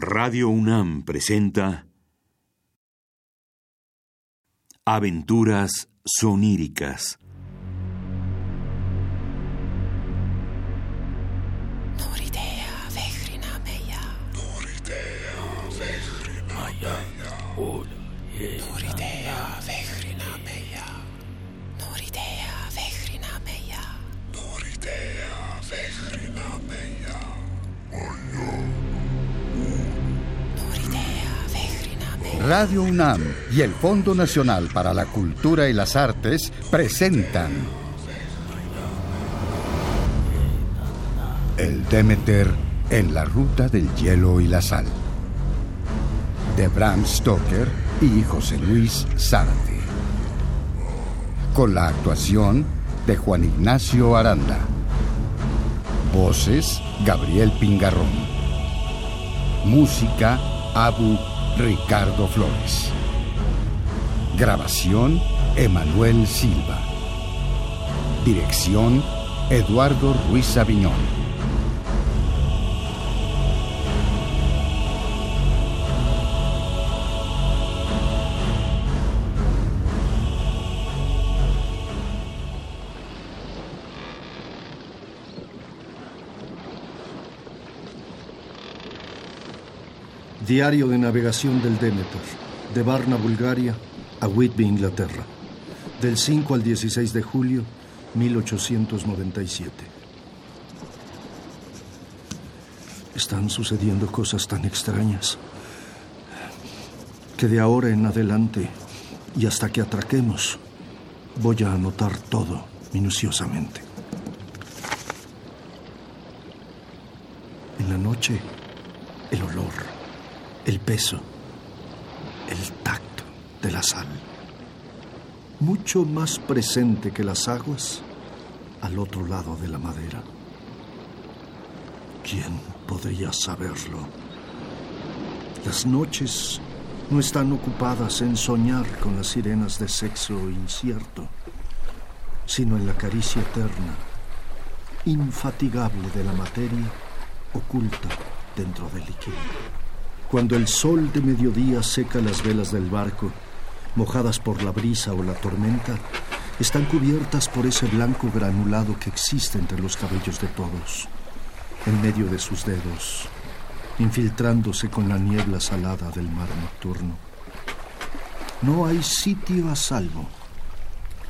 Radio UNAM presenta Aventuras soníricas. Radio UNAM y el Fondo Nacional para la Cultura y las Artes presentan El Demeter en la ruta del hielo y la sal. De Bram Stoker y José Luis Zárate. Con la actuación de Juan Ignacio Aranda. Voces Gabriel Pingarrón. Música Abu Ricardo Flores. Grabación Emanuel Silva. Dirección Eduardo Ruiz Aviñón. Diario de navegación del Demeter, de Varna, Bulgaria, a Whitby, Inglaterra, del 5 al 16 de julio 1897. Están sucediendo cosas tan extrañas que de ahora en adelante y hasta que atraquemos, voy a anotar todo minuciosamente. En la noche, el olor el peso, el tacto de la sal, mucho más presente que las aguas al otro lado de la madera. ¿Quién podría saberlo? Las noches no están ocupadas en soñar con las sirenas de sexo incierto, sino en la caricia eterna, infatigable de la materia oculta dentro del líquido. Cuando el sol de mediodía seca las velas del barco, mojadas por la brisa o la tormenta, están cubiertas por ese blanco granulado que existe entre los cabellos de todos, en medio de sus dedos, infiltrándose con la niebla salada del mar nocturno. No hay sitio a salvo.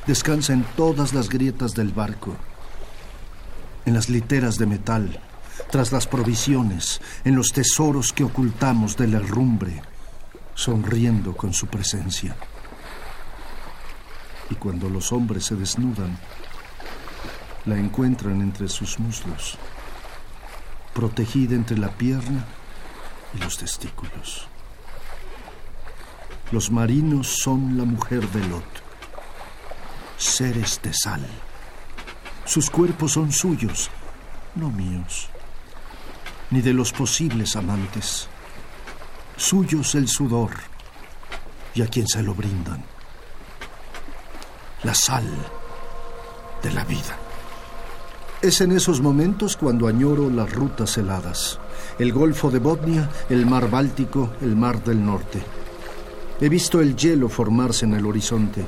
Descansa en todas las grietas del barco, en las literas de metal, tras las provisiones, en los tesoros que ocultamos de la herrumbre, sonriendo con su presencia. Y cuando los hombres se desnudan, la encuentran entre sus muslos, protegida entre la pierna y los testículos. Los marinos son la mujer de Lot, seres de sal. Sus cuerpos son suyos, no míos ni de los posibles amantes. Suyos el sudor y a quien se lo brindan. La sal de la vida. Es en esos momentos cuando añoro las rutas heladas, el Golfo de Botnia, el Mar Báltico, el Mar del Norte. He visto el hielo formarse en el horizonte,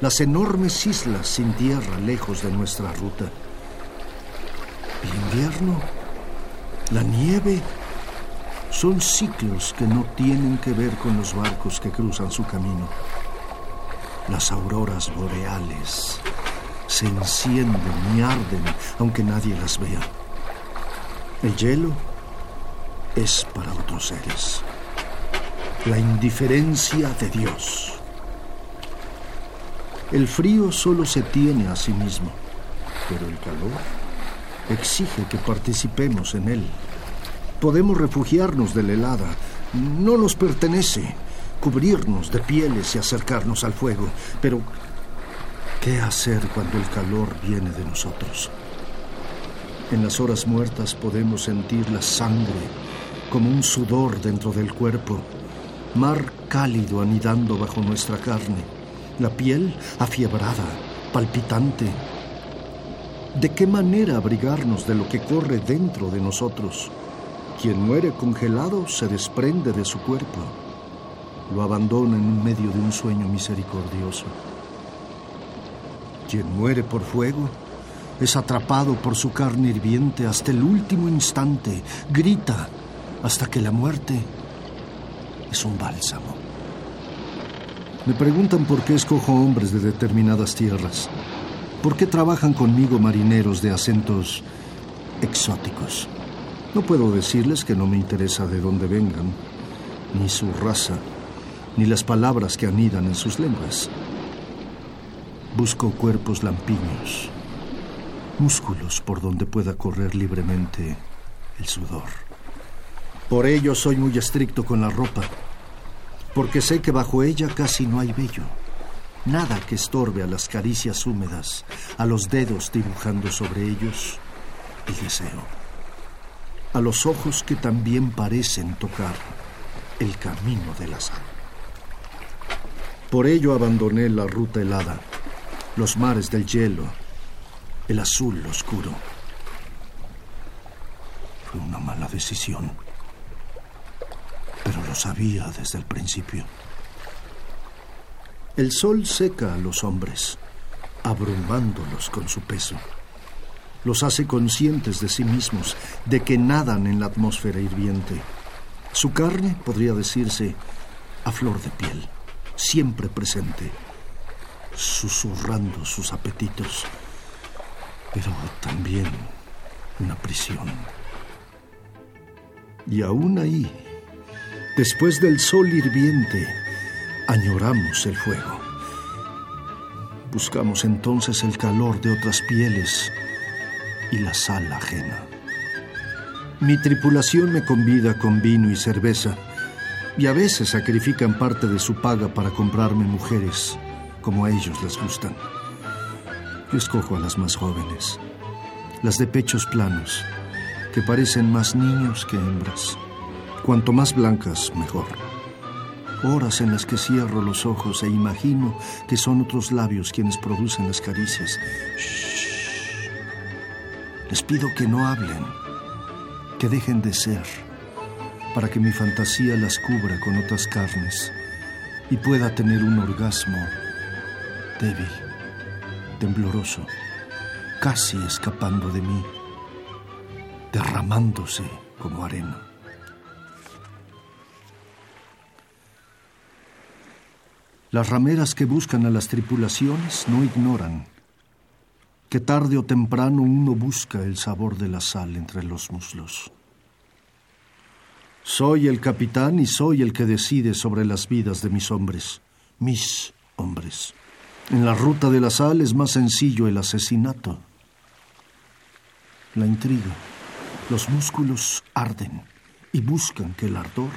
las enormes islas sin tierra lejos de nuestra ruta. Invierno la nieve son ciclos que no tienen que ver con los barcos que cruzan su camino. Las auroras boreales se encienden y arden aunque nadie las vea. El hielo es para otros seres. La indiferencia de Dios. El frío solo se tiene a sí mismo, pero el calor exige que participemos en él. Podemos refugiarnos de la helada, no nos pertenece cubrirnos de pieles y acercarnos al fuego, pero ¿qué hacer cuando el calor viene de nosotros? En las horas muertas podemos sentir la sangre como un sudor dentro del cuerpo, mar cálido anidando bajo nuestra carne, la piel afiebrada, palpitante, ¿De qué manera abrigarnos de lo que corre dentro de nosotros? Quien muere congelado se desprende de su cuerpo, lo abandona en medio de un sueño misericordioso. Quien muere por fuego es atrapado por su carne hirviente hasta el último instante, grita hasta que la muerte es un bálsamo. Me preguntan por qué escojo hombres de determinadas tierras. ¿Por qué trabajan conmigo marineros de acentos exóticos? No puedo decirles que no me interesa de dónde vengan, ni su raza, ni las palabras que anidan en sus lenguas. Busco cuerpos lampiños, músculos por donde pueda correr libremente el sudor. Por ello soy muy estricto con la ropa, porque sé que bajo ella casi no hay vello, nada que estorbe a las caricias húmedas, a los dedos dibujando sobre ellos el deseo, a los ojos que también parecen tocar el camino de la sal. Por ello abandoné la ruta helada, los mares del hielo, el azul oscuro. Fue una mala decisión pero lo sabía desde el principio. El sol seca a los hombres, abrumándolos con su peso. Los hace conscientes de sí mismos, de que nadan en la atmósfera hirviente. Su carne, podría decirse, a flor de piel, siempre presente, susurrando sus apetitos, pero también una prisión. Y aún ahí, Después del sol hirviente, añoramos el fuego. Buscamos entonces el calor de otras pieles y la sal ajena. Mi tripulación me convida con vino y cerveza y a veces sacrifican parte de su paga para comprarme mujeres como a ellos les gustan. Yo escojo a las más jóvenes, las de pechos planos, que parecen más niños que hembras. Cuanto más blancas, mejor. Horas en las que cierro los ojos e imagino que son otros labios quienes producen las caricias. Les pido que no hablen, que dejen de ser, para que mi fantasía las cubra con otras carnes y pueda tener un orgasmo débil, tembloroso, casi escapando de mí, derramándose como arena. Las rameras que buscan a las tripulaciones no ignoran que tarde o temprano uno busca el sabor de la sal entre los muslos. Soy el capitán y soy el que decide sobre las vidas de mis hombres, mis hombres. En la ruta de la sal es más sencillo el asesinato. La intriga, los músculos arden y buscan que el ardor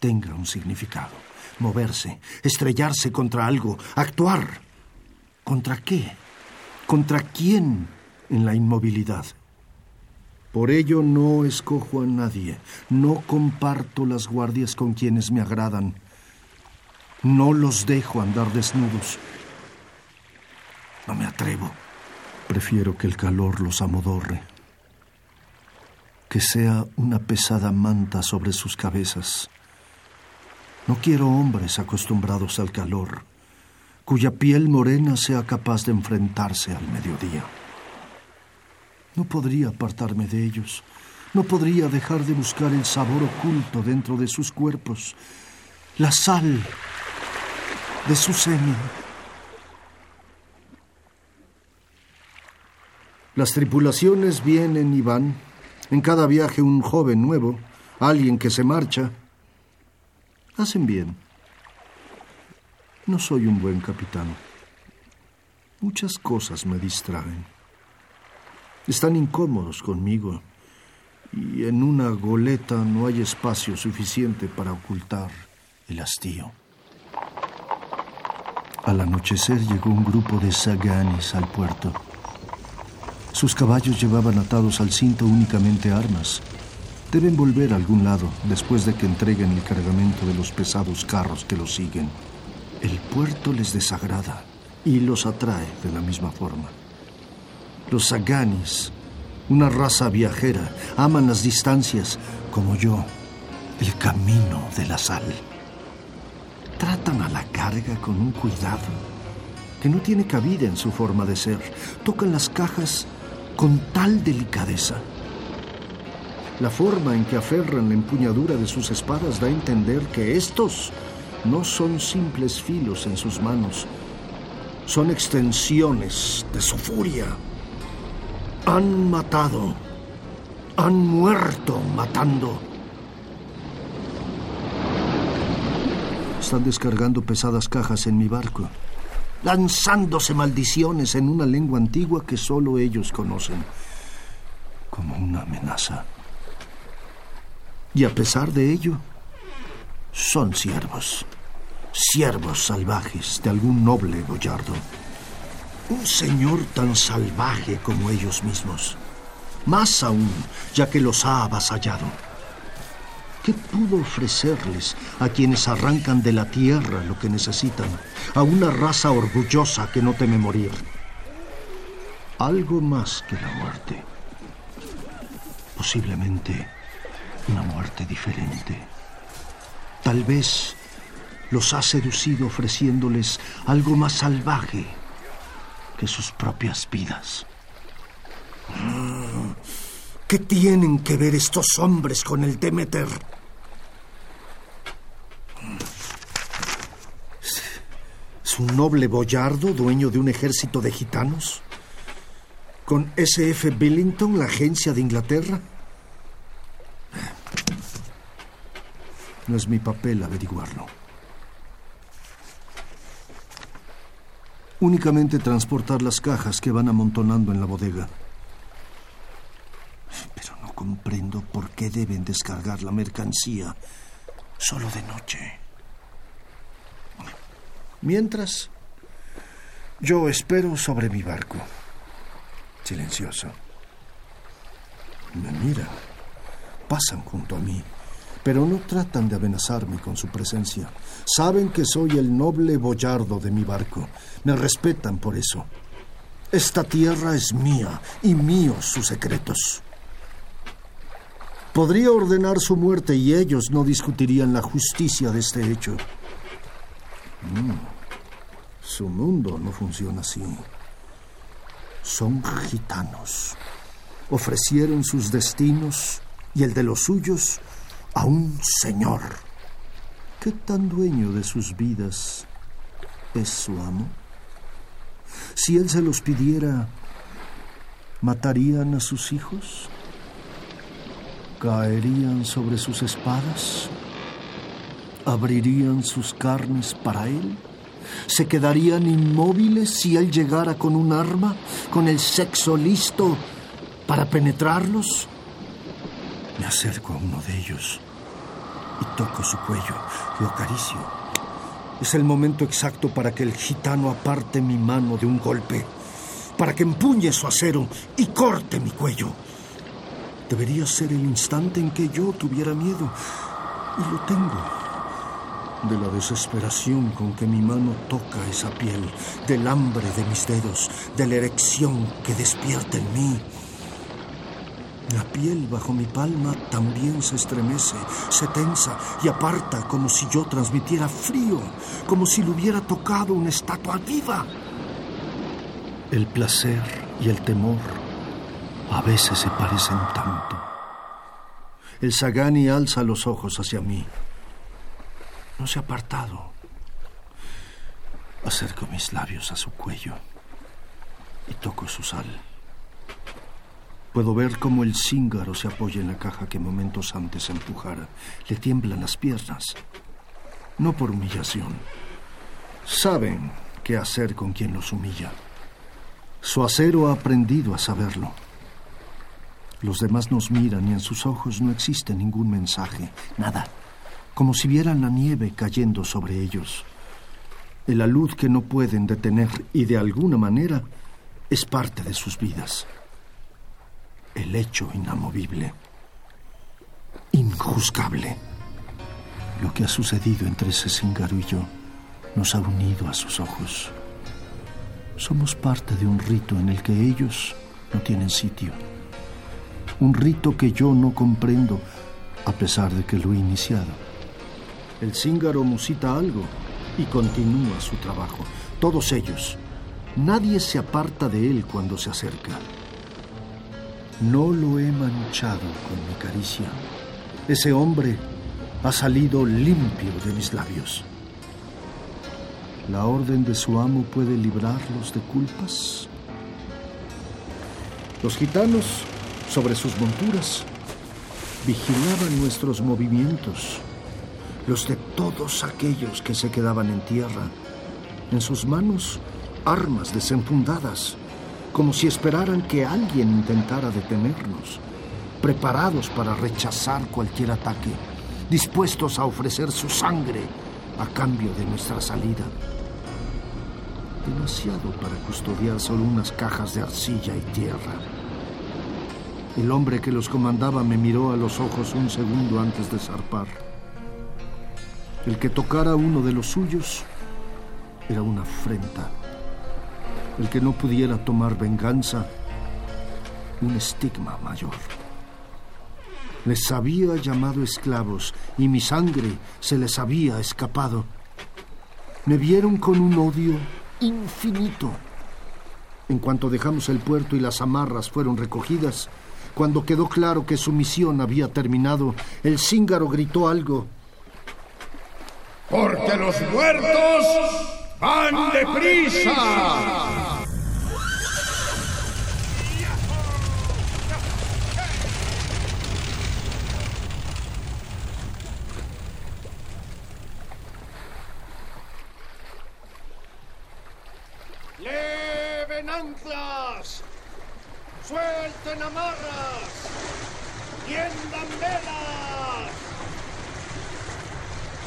tenga un significado moverse, estrellarse contra algo, actuar. ¿Contra qué? ¿Contra quién en la inmovilidad? Por ello no escojo a nadie, no comparto las guardias con quienes me agradan, no los dejo andar desnudos. No me atrevo. Prefiero que el calor los amodorre, que sea una pesada manta sobre sus cabezas no quiero hombres acostumbrados al calor, cuya piel morena sea capaz de enfrentarse al mediodía. No podría apartarme de ellos, no podría dejar de buscar el sabor oculto dentro de sus cuerpos, la sal de su semen. Las tripulaciones vienen y van, en cada viaje un joven nuevo, alguien que se marcha, Hacen bien. No soy un buen capitán. Muchas cosas me distraen. Están incómodos conmigo y en una goleta no hay espacio suficiente para ocultar el hastío. Al anochecer llegó un grupo de saganis al puerto. Sus caballos llevaban atados al cinto únicamente armas Deben volver a algún lado después de que entreguen el cargamento de los pesados carros que los siguen. El puerto les desagrada y los atrae de la misma forma. Los saganis Una raza viajera. Aman las distancias, como yo, el camino de la sal. Tratan a la carga con un cuidado que no tiene cabida en su forma de ser. Tocan las cajas con tal delicadeza. La forma en que aferran la empuñadura de sus espadas da a entender que estos no son simples filos en sus manos, son extensiones de su furia. Han matado, han muerto matando. Están descargando pesadas cajas en mi barco, lanzándose maldiciones en una lengua antigua que solo ellos conocen, como una amenaza. Y a pesar de ello, son siervos, siervos salvajes de algún noble boyardo. Un señor tan salvaje como ellos mismos. Más aún, ya que los ha avasallado. ¿Qué pudo ofrecerles a quienes arrancan de la tierra lo que necesitan? A una raza orgullosa que no teme morir. Algo más que la muerte. Posiblemente una muerte diferente. Tal vez los ha seducido ofreciéndoles algo más salvaje que sus propias vidas. ¿Qué tienen que ver estos hombres con el Demeter? ¿Es un noble boyardo dueño de un ejército de gitanos? ¿Con S.F. Billington, la agencia de Inglaterra? No es mi papel averiguarlo. Únicamente transportar las cajas que van amontonando en la bodega. Pero no comprendo por qué deben descargar la mercancía solo de noche. Mientras, yo espero sobre mi barco, silencioso. Me miran, pasan junto a mí, pero no tratan de amenazarme con su presencia. Saben que soy el noble boyardo de mi barco. Me respetan por eso. Esta tierra es mía y míos sus secretos. Podría ordenar su muerte y ellos no discutirían la justicia de este hecho. Mm. Su mundo no funciona así. Son gitanos. Ofrecieron sus destinos y el de los suyos a un señor. ¿Qué tan dueño de sus vidas es su amo? Si él se los pidiera, ¿matarían a sus hijos? ¿Caerían sobre sus espadas? ¿Abrirían sus carnes para él? ¿Se quedarían inmóviles si él llegara con un arma, con el sexo listo para penetrarlos? Me acerco a uno de ellos y toco su cuello, lo acaricio. Es el momento exacto para que el gitano aparte mi mano de un golpe, para que empuñe su acero y corte mi cuello. Debería ser el instante en que yo tuviera miedo, y lo tengo. De la desesperación con que mi mano toca esa piel, del hambre de mis dedos, de la erección que despierta en mí. La piel bajo mi palma también se estremece, se tensa y aparta como si yo transmitiera frío, como si le hubiera tocado una estatua viva. El placer y el temor a veces se parecen tanto. El Sagani alza los ojos hacia mí. No se ha apartado. Acerco mis labios a su cuello y toco su sal. Puedo ver cómo el cíngaro se apoya en la caja que momentos antes empujara. Le tiemblan las piernas. No por humillación. Saben qué hacer con quien los humilla. Su acero ha aprendido a saberlo. Los demás nos miran y en sus ojos no existe ningún mensaje, nada, como si vieran la nieve cayendo sobre ellos. La luz que no pueden detener y de alguna manera es parte de sus vidas el hecho inamovible, injuzgable. Lo que ha sucedido entre ese cíngaro y yo nos ha unido a sus ojos. Somos parte de un rito en el que ellos no tienen sitio. un rito que yo no comprendo, a pesar de que lo he iniciado. El cíngaro musita algo y continúa su trabajo. Todos ellos. Nadie se aparta de él cuando se acerca. No lo he manchado con mi caricia. Ese hombre ha salido limpio de mis labios. ¿La orden de su amo puede librarlos de culpas? Los gitanos, sobre sus monturas, vigilaban nuestros movimientos, los de todos aquellos que se quedaban en tierra. En sus manos, armas desenfundadas, como si esperaran que alguien intentara detenernos, preparados para rechazar cualquier ataque, dispuestos a ofrecer su sangre a cambio de nuestra salida. Demasiado para custodiar solo unas cajas de arcilla y tierra. El hombre que los comandaba me miró a los ojos un segundo antes de zarpar. El que tocara uno de los suyos era una afrenta. El que no pudiera tomar venganza, un estigma mayor. Les había llamado esclavos y mi sangre se les había escapado. Me vieron con un odio infinito. En cuanto dejamos el puerto y las amarras fueron recogidas, cuando quedó claro que su misión había terminado, el cíngaro gritó algo. Porque los muertos van deprisa. ¡Leven anclas! ¡Suelten amarras! ¡Tiendan velas!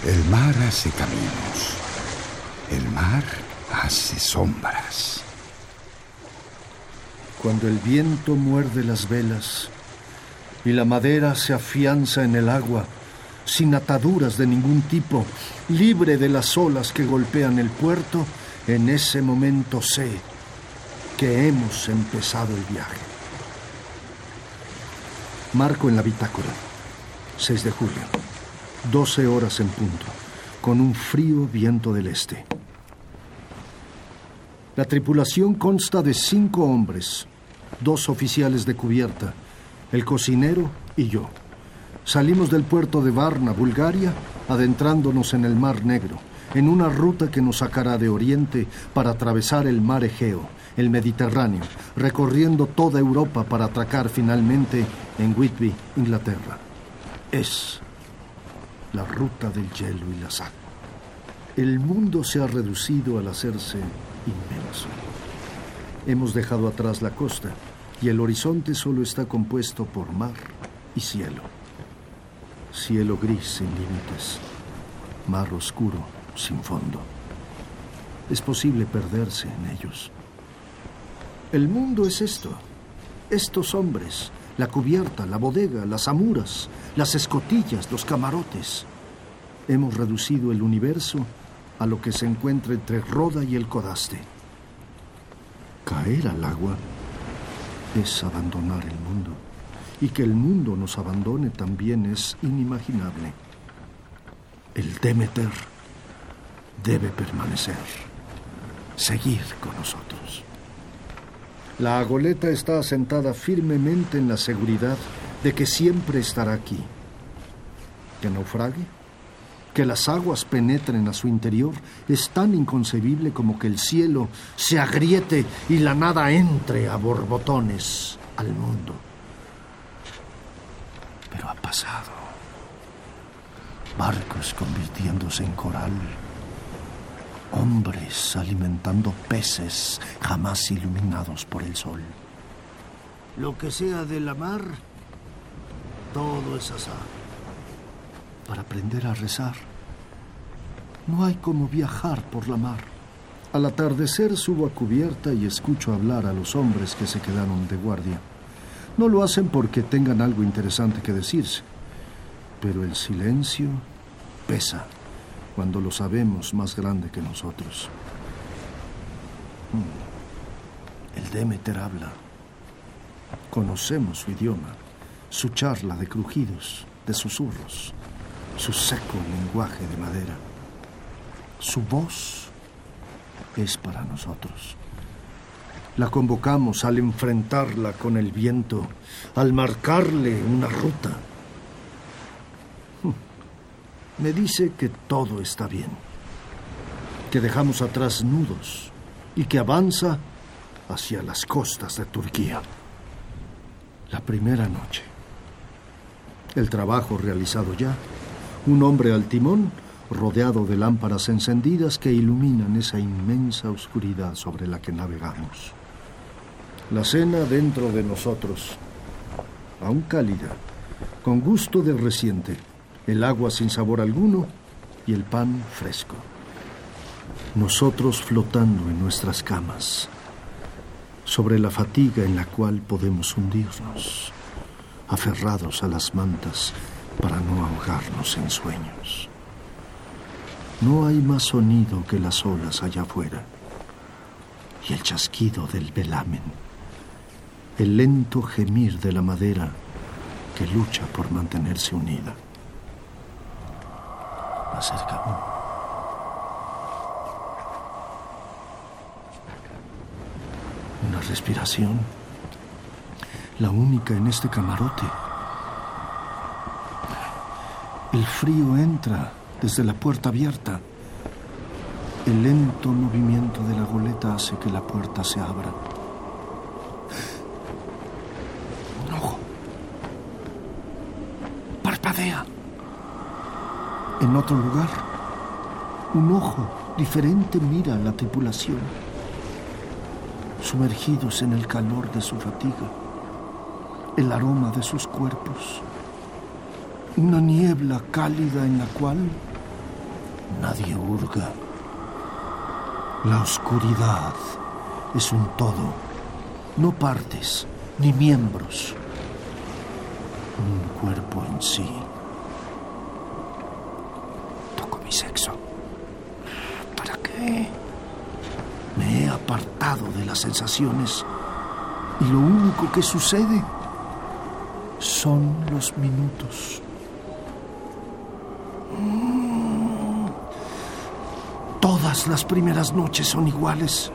El mar hace caminos. El mar hace sombras. Cuando el viento muerde las velas y la madera se afianza en el agua, sin ataduras de ningún tipo, libre de las olas que golpean el puerto, en ese momento sé que hemos empezado el viaje. Marco en la bitácora, 6 de julio, 12 horas en punto, con un frío viento del este. La tripulación consta de cinco hombres, dos oficiales de cubierta, el cocinero y yo. Salimos del puerto de Varna, Bulgaria, adentrándonos en el Mar Negro, en una ruta que nos sacará de Oriente para atravesar el Mar Egeo, el Mediterráneo, recorriendo toda Europa para atracar finalmente en Whitby, Inglaterra. Es la ruta del hielo y la sal. El mundo se ha reducido al hacerse inmenso. Hemos dejado atrás la costa y el horizonte solo está compuesto por mar y cielo. Cielo gris sin límites, mar oscuro sin fondo. Es posible perderse en ellos. El mundo es esto, estos hombres, la cubierta, la bodega, las amuras, las escotillas, los camarotes. Hemos reducido el universo a lo que se encuentra entre Roda y el Codaste. Caer al agua es abandonar el mundo. Y que el mundo nos abandone también es inimaginable. El Demeter debe permanecer, seguir con nosotros. La agoleta está asentada firmemente en la seguridad de que siempre estará aquí. ¿Que naufrague? Que las aguas penetren a su interior es tan inconcebible como que el cielo se agriete y la nada entre a borbotones al mundo. Pero ha pasado. Barcos convirtiéndose en coral. Hombres alimentando peces jamás iluminados por el sol. Lo que sea de la mar, todo es azar. Para aprender a rezar, no hay como viajar por la mar. Al atardecer subo a cubierta y escucho hablar a los hombres que se quedaron de guardia. No lo hacen porque tengan algo interesante que decirse, pero el silencio pesa cuando lo sabemos más grande que nosotros. Mm. El Demeter habla. Conocemos su idioma. su charla de crujidos, de susurros, su seco lenguaje de madera. Su voz es para nosotros. La convocamos al enfrentarla con el viento, al marcarle una ruta. Me dice que todo está bien, que dejamos atrás nudos y que avanza hacia las costas de Turquía. La primera noche. El trabajo realizado ya. Un hombre al timón, rodeado de lámparas encendidas que iluminan esa inmensa oscuridad sobre la que navegamos. La cena dentro de nosotros, aún cálida, con gusto de reciente, el agua sin sabor alguno y el pan fresco. Nosotros flotando en nuestras camas, sobre la fatiga en la cual podemos hundirnos, aferrados a las mantas para no ahogarnos en sueños. No hay más sonido que las olas allá afuera y el chasquido del velamen, el lento gemir de la madera que lucha por mantenerse unida. Acerca Una respiración. La única en este camarote. El frío entra desde la puerta abierta. El lento movimiento de la goleta hace que la puerta se abra. Un ojo. Parpadea. En otro lugar, un ojo diferente mira a la tripulación sumergidos en el calor de su fatiga, el aroma de sus cuerpos, una niebla cálida en la cual nadie hurga. La oscuridad es un todo, no partes ni miembros, un cuerpo en sí. Toco mi sexo. ¿Para qué? Me he apartado de las sensaciones y lo único que sucede son los minutos. Mm. Las primeras noches son iguales.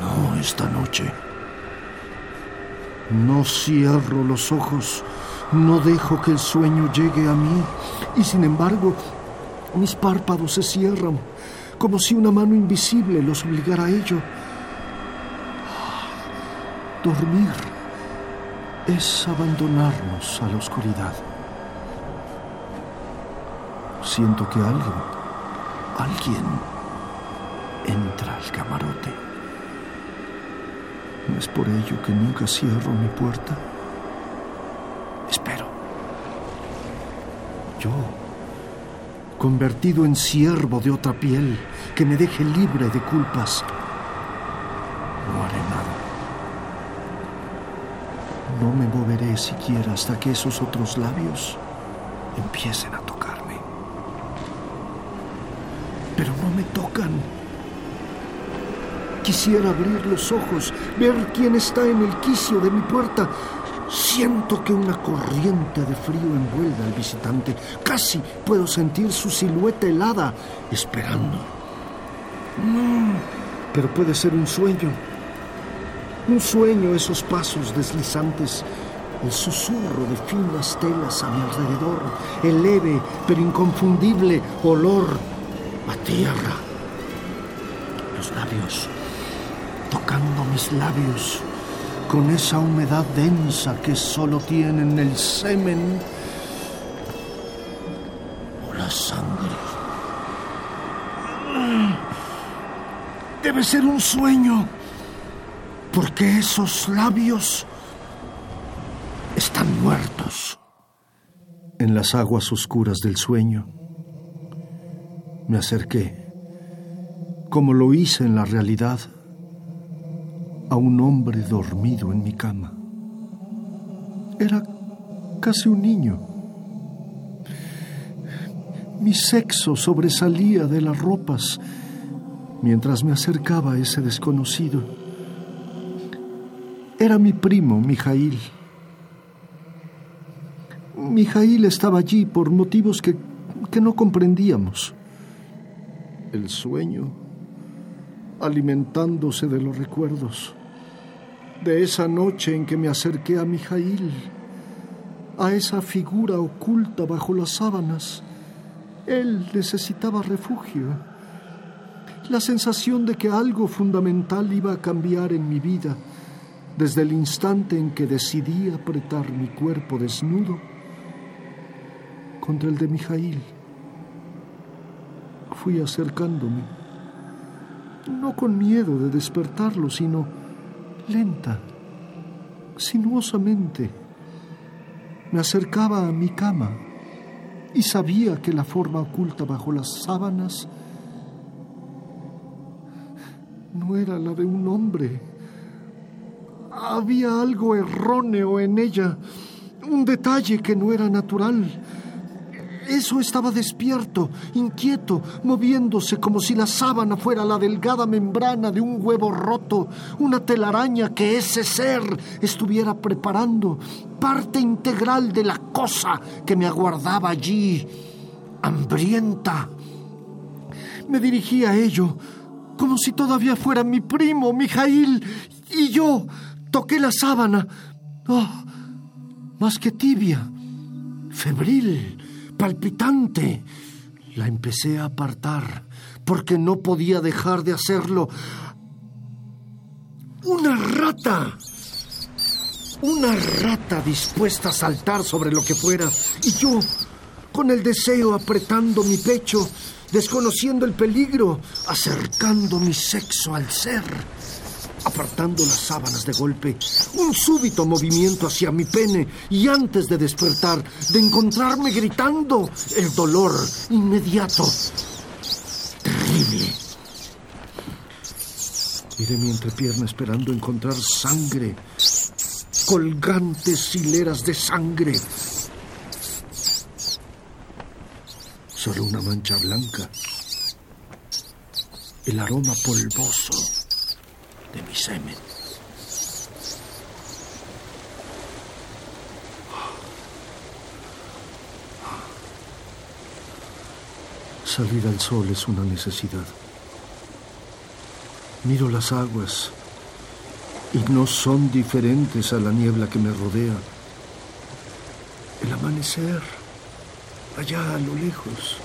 No esta noche. No cierro los ojos, no dejo que el sueño llegue a mí y sin embargo mis párpados se cierran como si una mano invisible los obligara a ello. Dormir es abandonarnos a la oscuridad. Siento que algo, alguien, al camarote. No es por ello que nunca cierro mi puerta. Espero. Yo convertido en siervo de otra piel, que me deje libre de culpas. No haré nada. No me moveré siquiera hasta que esos otros labios empiecen a tocarme. Pero no me tocan. Quisiera abrir los ojos, ver quién está en el quicio de mi puerta, Siento que una corriente de frío envuelve al visitante. Casi puedo sentir su silueta helada, esperando. No, pero puede ser un sueño. Un sueño esos pasos deslizantes, el susurro de finas telas a mi alrededor, el leve pero inconfundible olor a tierra. Los labios, tocando mis labios con esa humedad densa que solo tienen el semen o la sangre. Debe ser un sueño, porque esos labios están muertos. En las aguas oscuras del sueño me acerqué, como lo hice en la realidad a un hombre dormido en mi cama. Era casi un niño. Mi sexo sobresalía de las ropas mientras me acercaba a ese desconocido. Era mi primo, Mijail. Mijail estaba allí por motivos que, que no comprendíamos. El sueño, alimentándose de los recuerdos, de esa noche en que me acerqué a Mijail, a esa figura oculta bajo las sábanas. Él necesitaba refugio. La sensación de que algo fundamental iba a cambiar en mi vida desde el instante en que decidí apretar mi cuerpo desnudo contra el de Mijail. Fui acercándome, no con miedo de despertarlo, sino lenta, sinuosamente. Me acercaba a mi cama y sabía que la forma oculta bajo las sábanas no era la de un hombre. Había algo erróneo en ella, un detalle que no era natural. Eso estaba despierto, inquieto, moviéndose como si la sábana fuera la delgada membrana de un huevo roto, una telaraña que ese ser estuviera preparando, parte integral de la cosa que me aguardaba allí, hambrienta. Me dirigí a ello, como si todavía fuera mi primo, Mijail, y yo toqué la sábana. Oh, más que tibia, febril, palpitante. La empecé a apartar porque no podía dejar de hacerlo. Una rata. Una rata dispuesta a saltar sobre lo que fuera. Y yo, con el deseo apretando mi pecho, desconociendo el peligro, acercando mi sexo al ser, apartando las sábanas de golpe, un súbito movimiento hacia mi pene y antes de despertar, de encontrarme gritando, el dolor inmediato, terrible. Miré mi entrepierna esperando encontrar sangre, colgantes hileras de sangre. Solo una mancha blanca, el aroma polvoso de mi semen. Salir al sol es una necesidad. Miro las aguas y no son diferentes a la niebla que me rodea. El amanecer allá a lo lejos,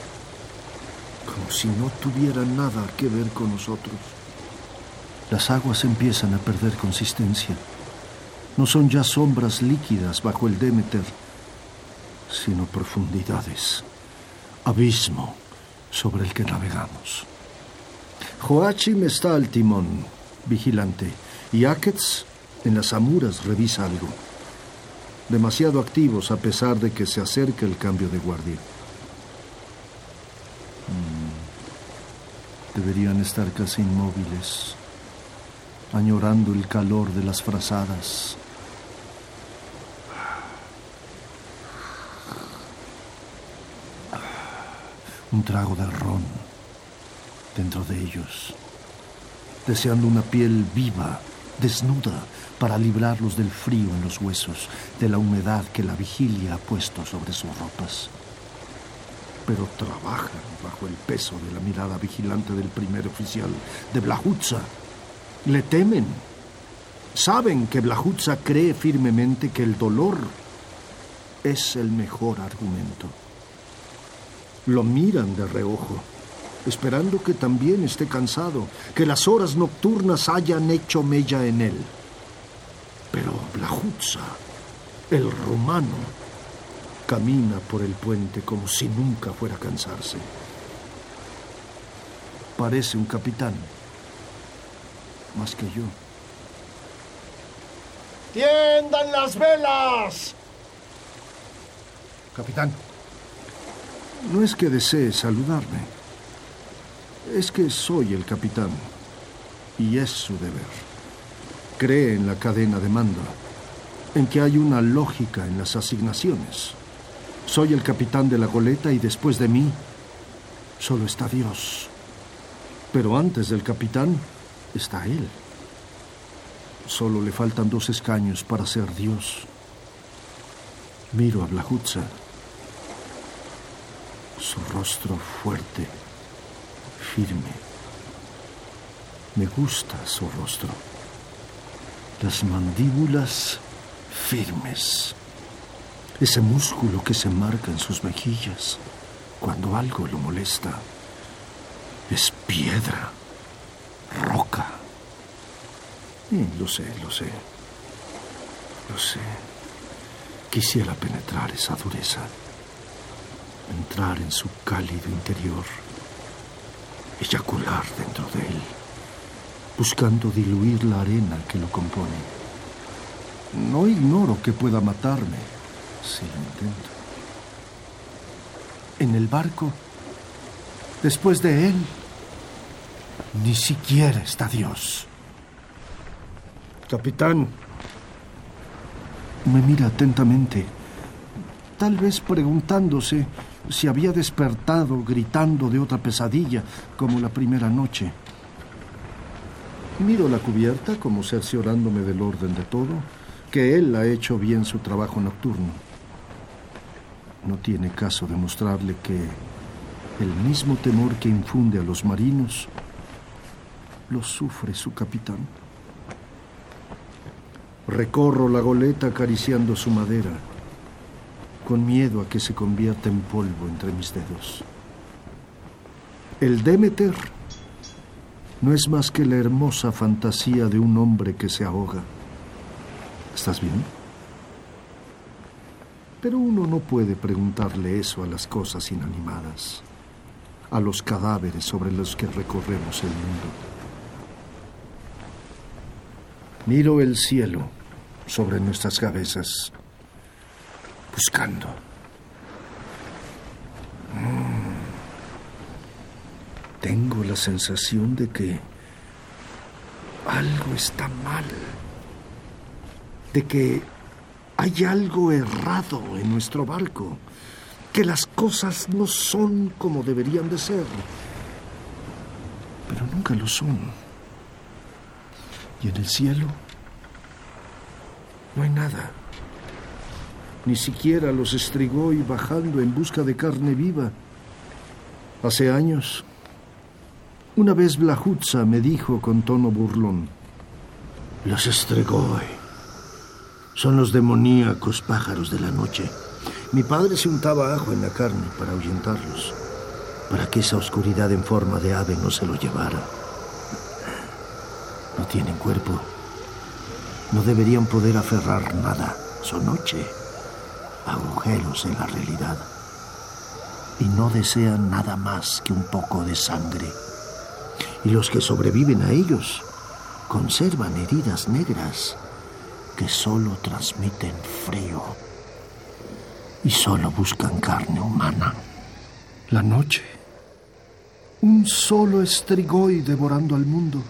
como si no tuviera nada que ver con nosotros. Las aguas empiezan a perder consistencia. No son ya sombras líquidas bajo el Demeter, sino profundidades, abismo sobre el que navegamos. Joachim está al timón, vigilante, y Akets en las amuras revisa algo demasiado activos a pesar de que se acerca el cambio de guardia. Mm. Deberían estar casi inmóviles, añorando el calor de las frazadas. Un trago de ron dentro de ellos, deseando una piel viva, desnuda, para librarlos del frío en los huesos, de la humedad que la vigilia ha puesto sobre sus ropas. Pero trabajan bajo el peso de la mirada vigilante del primer oficial, de Blahutza. Le temen. Saben que Blahutza cree firmemente que el dolor es el mejor argumento. Lo miran de reojo, esperando que también esté cansado, que las horas nocturnas hayan hecho mella en él. Pero Blahutza, el romano, camina por el puente como si nunca fuera a cansarse. Parece un capitán, más que yo. ¡Tiendan las velas! Capitán, no es que desee saludarme, es que soy el capitán y es su deber cree en la cadena de mando, en que hay una lógica en las asignaciones. Soy el capitán de la goleta y después de mí solo está Dios. Pero antes del capitán está Él. Solo le faltan dos escaños para ser Dios. Miro a Blahutza. Su rostro fuerte, firme. Me gusta su rostro. Las mandíbulas firmes. Ese músculo que se marca en sus mejillas cuando algo lo molesta. Es piedra, roca. lo sé, lo sé. Lo sé. Quisiera penetrar esa dureza, entrar en su cálido interior, eyacular dentro de él, buscando diluir la arena que lo compone. No ignoro que pueda matarme si lo intento. En el barco, después de él, ni siquiera está Dios. Capitán, me mira atentamente, tal vez preguntándose si había despertado gritando de otra pesadilla como la primera noche. Miro la cubierta como cerciorándome del orden de todo, que él ha hecho bien su trabajo nocturno. No tiene caso demostrarle que el mismo temor que infunde a los marinos lo sufre su capitán. Recorro la goleta acariciando su madera, con miedo a que se convierta en polvo entre mis dedos. El Demeter no es más que la hermosa fantasía de un hombre que se ahoga. ¿Estás bien? Pero uno no puede preguntarle eso a las cosas inanimadas, a los cadáveres sobre los que recorremos el mundo. Miro el cielo sobre nuestras cabezas, buscando. Mm. Tengo la sensación de que algo está mal, de que hay algo errado en nuestro barco, que las cosas no son como deberían de ser, pero nunca lo son. Y en el cielo no hay nada. Ni siquiera los estrigó y bajando en busca de carne viva. Hace años, una vez Blahutza me dijo con tono burlón, los Estregoi son los demoníacos pájaros de la noche. Mi padre se untaba ajo en la carne para ahuyentarlos, para que esa oscuridad en forma de ave no se lo llevara. Tienen cuerpo no deberían poder aferrar nada. Son noche, agujeros en la realidad. Y no desean nada más que un poco de sangre. Y los que sobreviven a ellos conservan heridas negras que solo transmiten frío y solo buscan carne humana. La noche. Un solo estrigoy devorando al mundo.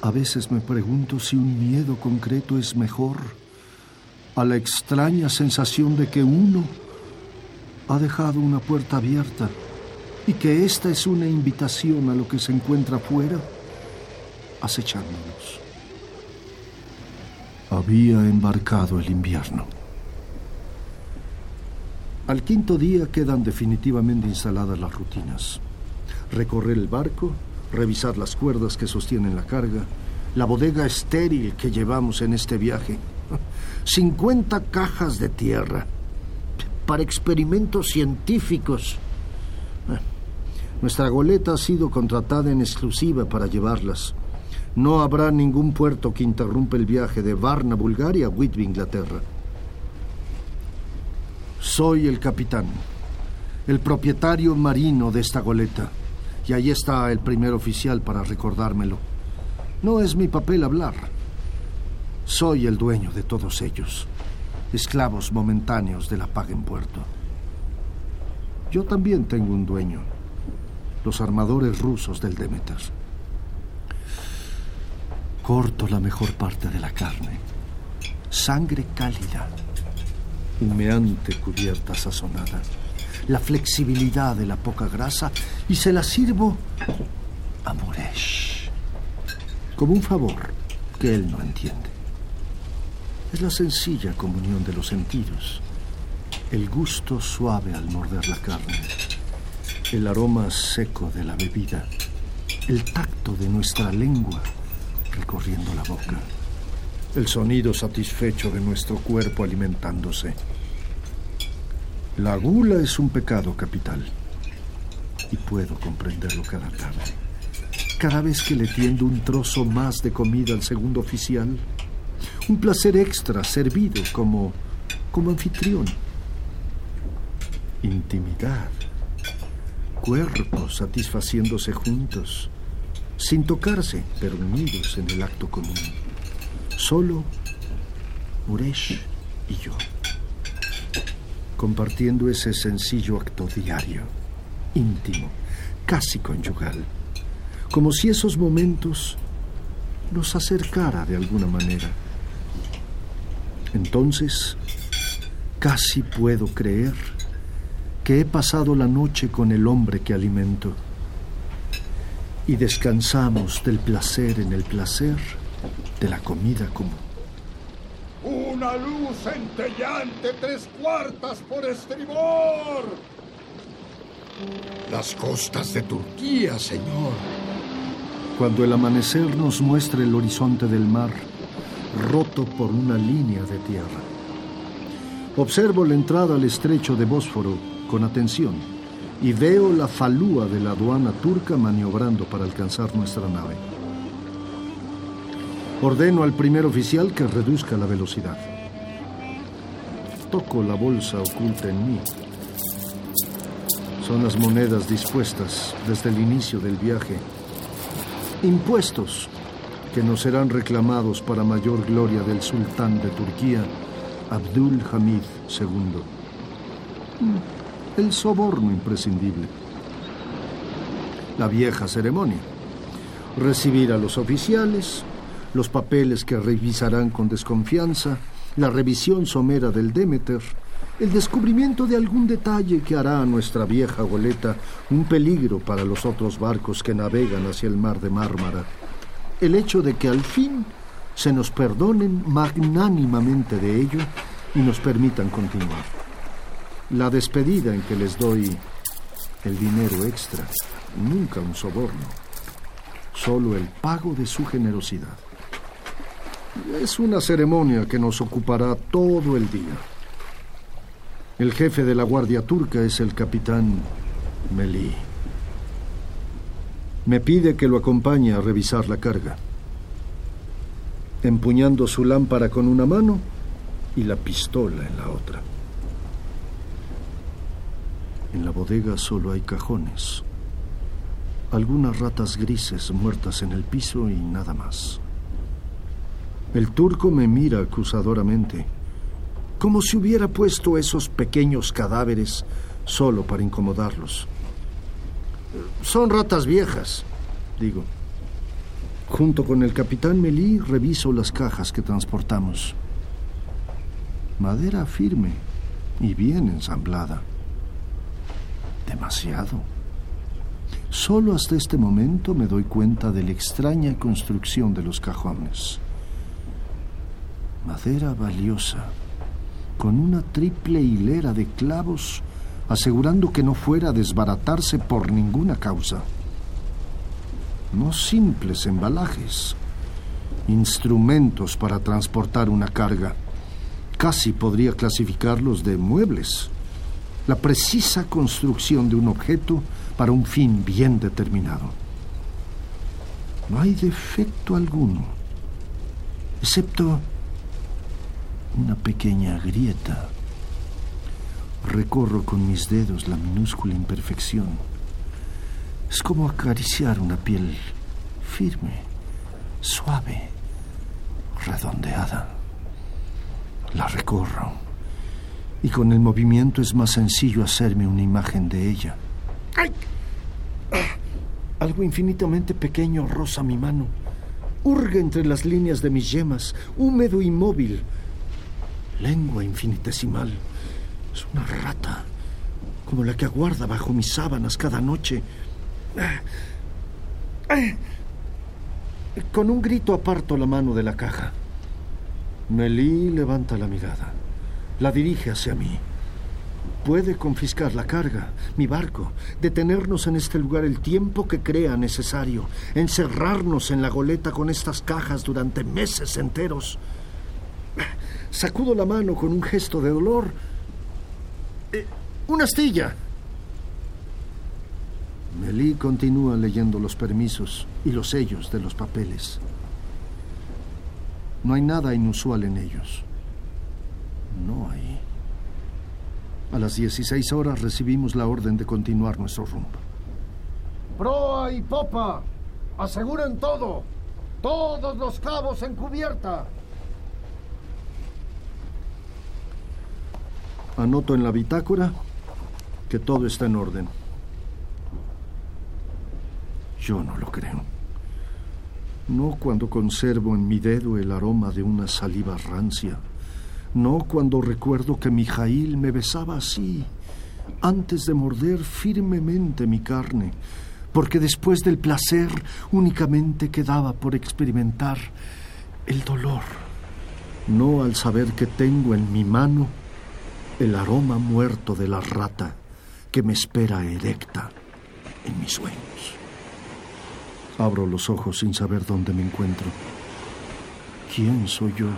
A veces me pregunto si un miedo concreto es mejor a la extraña sensación de que uno ha dejado una puerta abierta y que esta es una invitación a lo que se encuentra afuera, acechándonos. Había embarcado el invierno. Al quinto día quedan definitivamente instaladas las rutinas. Recorrer el barco, revisar las cuerdas que sostienen la carga, la bodega estéril que llevamos en este viaje, 50 cajas de tierra para experimentos científicos. Nuestra goleta ha sido contratada en exclusiva para llevarlas. No habrá ningún puerto que interrumpa el viaje de Varna, Bulgaria a Whitby, Inglaterra. Soy el capitán, el propietario marino de esta goleta. Y ahí está el primer oficial para recordármelo. No es mi papel hablar. Soy el dueño de todos ellos, esclavos momentáneos de la paga en puerto. Yo también tengo un dueño, los armadores rusos del Demeter. Corto la mejor parte de la carne, sangre cálida, humeante cubierta sazonada la flexibilidad de la poca grasa y se la sirvo a Muresh como un favor que él no entiende. Es la sencilla comunión de los sentidos. El gusto suave al morder la carne. El aroma seco de la bebida. El tacto de nuestra lengua recorriendo la boca. El sonido satisfecho de nuestro cuerpo alimentándose. La gula es un pecado capital. Y puedo comprenderlo cada tarde. Cada vez que le tiendo un trozo más de comida al segundo oficial, un placer extra servido como, como anfitrión. Intimidad. Cuerpos satisfaciéndose juntos, sin tocarse, pero unidos en el acto común. Solo Uresh y yo compartiendo ese sencillo acto diario, íntimo, casi conyugal, como si esos momentos nos acercara de alguna manera. Entonces, casi puedo creer que he pasado la noche con el hombre que alimento y descansamos del placer en el placer de la comida común. Una luz centellante, tres cuartas por estribor. Las costas de Turquía, señor. Cuando el amanecer nos muestre el horizonte del mar, roto por una línea de tierra. Observo la entrada al estrecho de Bósforo con atención y veo la falúa de la aduana turca maniobrando para alcanzar nuestra nave. Ordeno al primer oficial que reduzca la velocidad. Toco la bolsa oculta en mí. Son las monedas dispuestas desde el inicio del viaje. Impuestos que nos serán reclamados para mayor gloria del sultán de Turquía, Abdul Hamid II. El soborno imprescindible. La vieja ceremonia. Recibir a los oficiales, los papeles que revisarán con desconfianza, la revisión somera del Demeter, el descubrimiento de algún detalle que hará a nuestra vieja goleta un peligro para los otros barcos que navegan hacia el mar de Mármara, el hecho de que al fin se nos perdonen magnánimamente de ello y nos permitan continuar. La despedida en que les doy el dinero extra, nunca un soborno, solo el pago de su generosidad. Es una ceremonia que nos ocupará todo el día. El jefe de la Guardia Turca es el capitán Melí. Me pide que lo acompañe a revisar la carga, empuñando su lámpara con una mano y la pistola en la otra. En la bodega solo hay cajones, algunas ratas grises muertas en el piso y nada más. El turco me mira acusadoramente, como si hubiera puesto esos pequeños cadáveres solo para incomodarlos. Son ratas viejas, digo. Junto con el capitán Melí reviso las cajas que transportamos. Madera firme y bien ensamblada. Demasiado. Solo hasta este momento me doy cuenta de la extraña construcción de los cajones madera valiosa, con una triple hilera de clavos, asegurando que no fuera a desbaratarse por ninguna causa. No simples embalajes, instrumentos para transportar una carga. Casi podría clasificarlos de muebles. La precisa construcción de un objeto para un fin bien determinado. No hay defecto alguno, excepto una pequeña grieta. Recorro con mis dedos la minúscula imperfección. Es como acariciar una piel firme, suave, redondeada. La recorro y con el movimiento es más sencillo hacerme una imagen de ella. ¡Ay! Ah, algo infinitamente pequeño roza mi mano. Hurga entre las líneas de mis yemas, húmedo y móvil lengua infinitesimal. Es una rata, como la que aguarda bajo mis sábanas cada noche. Con un grito aparto la mano de la caja. Melí levanta la mirada, la dirige hacia mí. Puede confiscar la carga, mi barco, detenernos en este lugar el tiempo que crea necesario, encerrarnos en la goleta con estas cajas durante meses enteros. Sacudo la mano con un gesto de dolor. Eh, ¡Una astilla! Melí continúa leyendo los permisos y los sellos de los papeles. No hay nada inusual en ellos. No hay. A las 16 horas recibimos la orden de continuar nuestro rumbo. Proa y popa, aseguren todo. Todos los cabos en cubierta. Anoto en la bitácora que todo está en orden. Yo no lo creo. No cuando conservo en mi dedo el aroma de una saliva rancia. No cuando recuerdo que Mijail me besaba así, antes de morder firmemente mi carne, porque después del placer únicamente quedaba por experimentar el dolor. No al saber que tengo en mi mano el aroma muerto de la rata que me espera erecta en mis sueños. Abro los ojos sin saber dónde me encuentro. ¿Quién soy yo?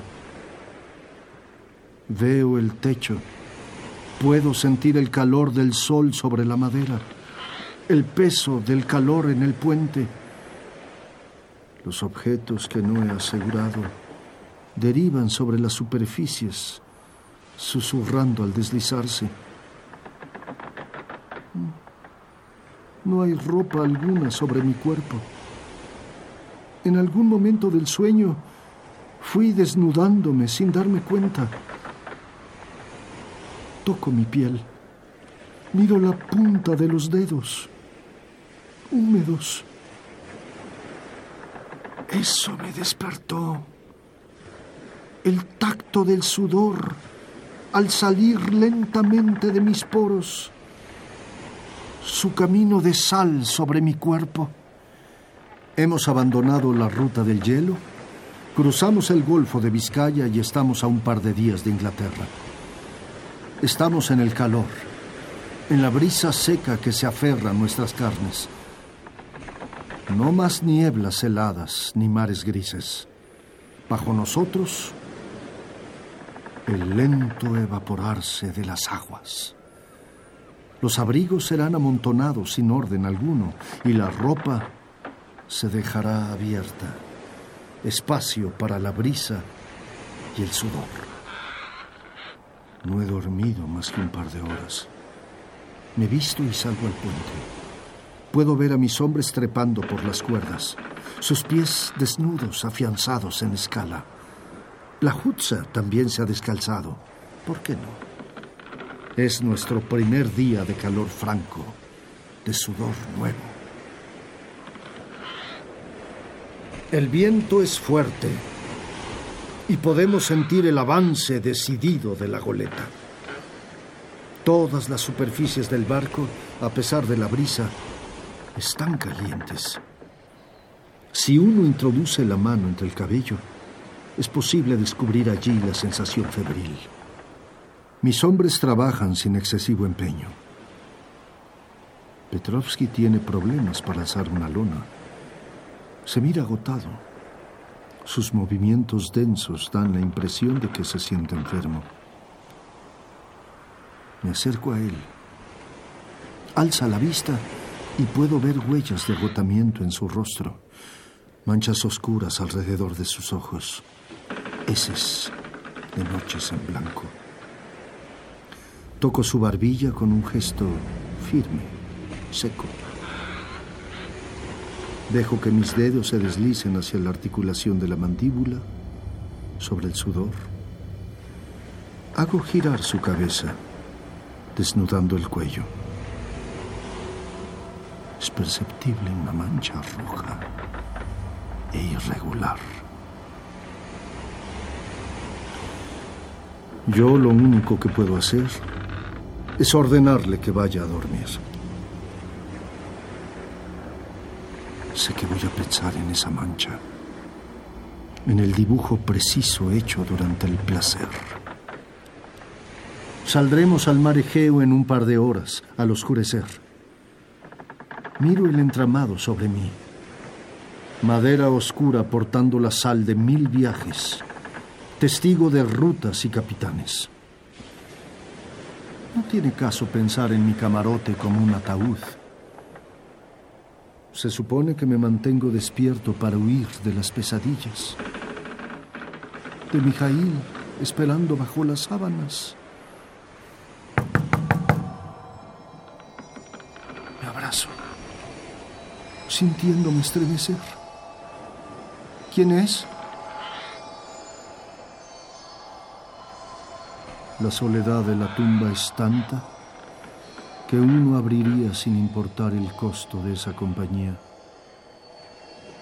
Veo el techo. Puedo sentir el calor del sol sobre la madera, el peso del calor en el puente. Los objetos que no he asegurado derivan sobre las superficies susurrando al deslizarse. No hay ropa alguna sobre mi cuerpo. En algún momento del sueño fui desnudándome sin darme cuenta. Toco mi piel. Miro la punta de los dedos, húmedos. Eso me despertó. El tacto del sudor al salir lentamente de mis poros, su camino de sal sobre mi cuerpo. Hemos abandonado la ruta del hielo, cruzamos el Golfo de Vizcaya y estamos a un par de días de Inglaterra. Estamos en el calor, en la brisa seca que se aferra a nuestras carnes. No más nieblas heladas ni mares grises. Bajo nosotros, el lento evaporarse de las aguas. Los abrigos serán amontonados sin orden alguno y la ropa se dejará abierta, espacio para la brisa y el sudor. No he dormido más que un par de horas. Me visto y salgo al puente. Puedo ver a mis hombres trepando por las cuerdas, sus pies desnudos, afianzados en escala. La Jutsa también se ha descalzado. ¿Por qué no? Es nuestro primer día de calor franco, de sudor nuevo. El viento es fuerte y podemos sentir el avance decidido de la goleta. Todas las superficies del barco, a pesar de la brisa, están calientes. Si uno introduce la mano entre el cabello, es posible descubrir allí la sensación febril. Mis hombres trabajan sin excesivo empeño. Petrovsky tiene problemas para alzar una lona. Se mira agotado. Sus movimientos densos dan la impresión de que se siente enfermo. Me acerco a él. Alza la vista y puedo ver huellas de agotamiento en su rostro, manchas oscuras alrededor de sus ojos de noches en blanco. Toco su barbilla con un gesto firme, seco. Dejo que mis dedos se deslicen hacia la articulación de la mandíbula, sobre el sudor. Hago girar su cabeza, desnudando el cuello. Es perceptible una mancha roja e irregular. Yo lo único que puedo hacer es ordenarle que vaya a dormir. Sé que voy a pensar en esa mancha, en el dibujo preciso hecho durante el placer. Saldremos al mar Egeo en un par de horas, al oscurecer. Miro el entramado sobre mí. Madera oscura portando la sal de mil viajes, testigo de rutas y capitanes. No tiene caso pensar en mi camarote como un ataúd. Se supone que me mantengo despierto para huir de las pesadillas. De Mijail esperando bajo las sábanas. Me abrazo, sintiéndome estremecer. ¿Quién es? La soledad de la tumba es tanta que uno abriría sin importar el costo de esa compañía.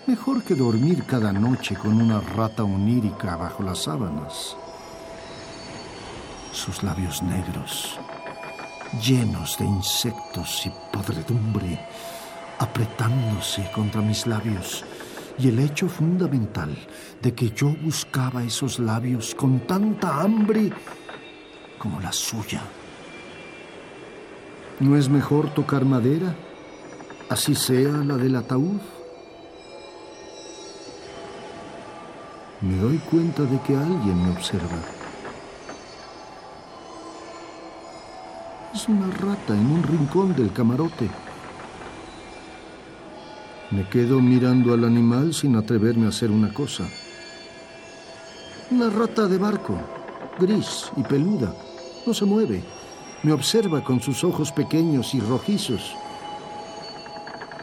Mejor que dormir cada noche con una rata onírica bajo las sábanas. Sus labios negros, llenos de insectos y podredumbre, apretándose contra mis labios, y el hecho fundamental de que yo buscaba esos labios con tanta hambre como la suya. ¿No es mejor tocar madera, así sea la del ataúd? Me doy cuenta de que alguien me observa. Es una rata en un rincón del camarote. Me quedo mirando al animal sin atreverme a hacer una cosa. Una rata de barco, gris y peluda. No se mueve me observa con sus ojos pequeños y rojizos.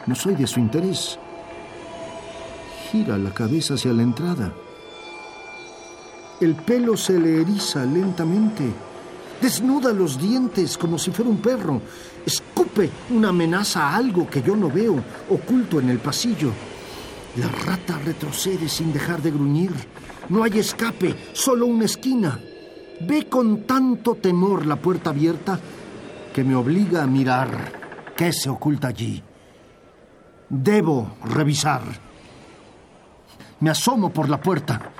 No soy de su interés. Gira la cabeza hacia la entrada. El pelo se le eriza lentamente. Desnuda los dientes como si fuera un perro. Escupe una amenaza a algo que yo no veo, oculto en el pasillo. La rata retrocede sin dejar de gruñir. No hay escape, solo una esquina. Ve con tanto temor la puerta abierta que me obliga a mirar qué se oculta allí. Debo revisar. Me asomo por la puerta.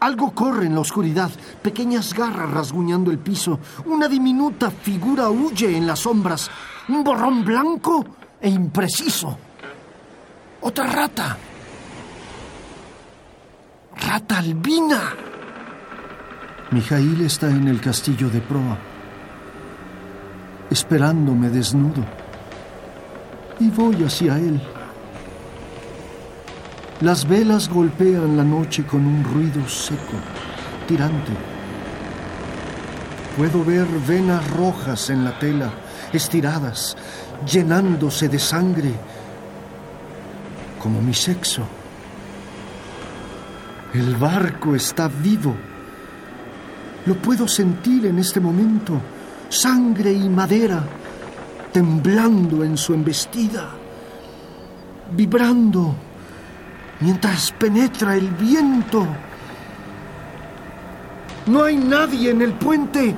Algo corre en la oscuridad, pequeñas garras rasguñando el piso. Una diminuta figura huye en las sombras. Un borrón blanco e impreciso. Otra rata. Rata albina. Mijail está en el castillo de proa, esperándome desnudo. Y voy hacia él. Las velas golpean la noche con un ruido seco, tirante. Puedo ver venas rojas en la tela, estiradas, llenándose de sangre, como mi sexo. El barco está vivo. Lo puedo sentir en este momento, sangre y madera, temblando en su embestida, vibrando mientras penetra el viento. No hay nadie en el puente,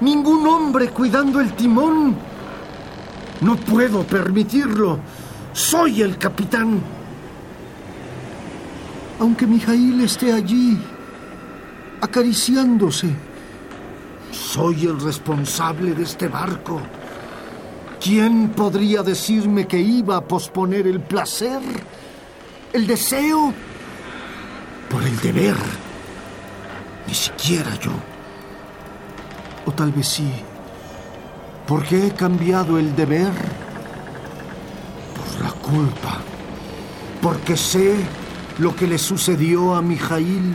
ningún hombre cuidando el timón. No puedo permitirlo. Soy el capitán. Aunque Mijail esté allí, acariciándose. Soy el responsable de este barco. ¿Quién podría decirme que iba a posponer el placer, el deseo, por el deber? Ni siquiera yo. O tal vez sí. ¿Por qué he cambiado el deber? Por la culpa. Porque sé lo que le sucedió a Mijail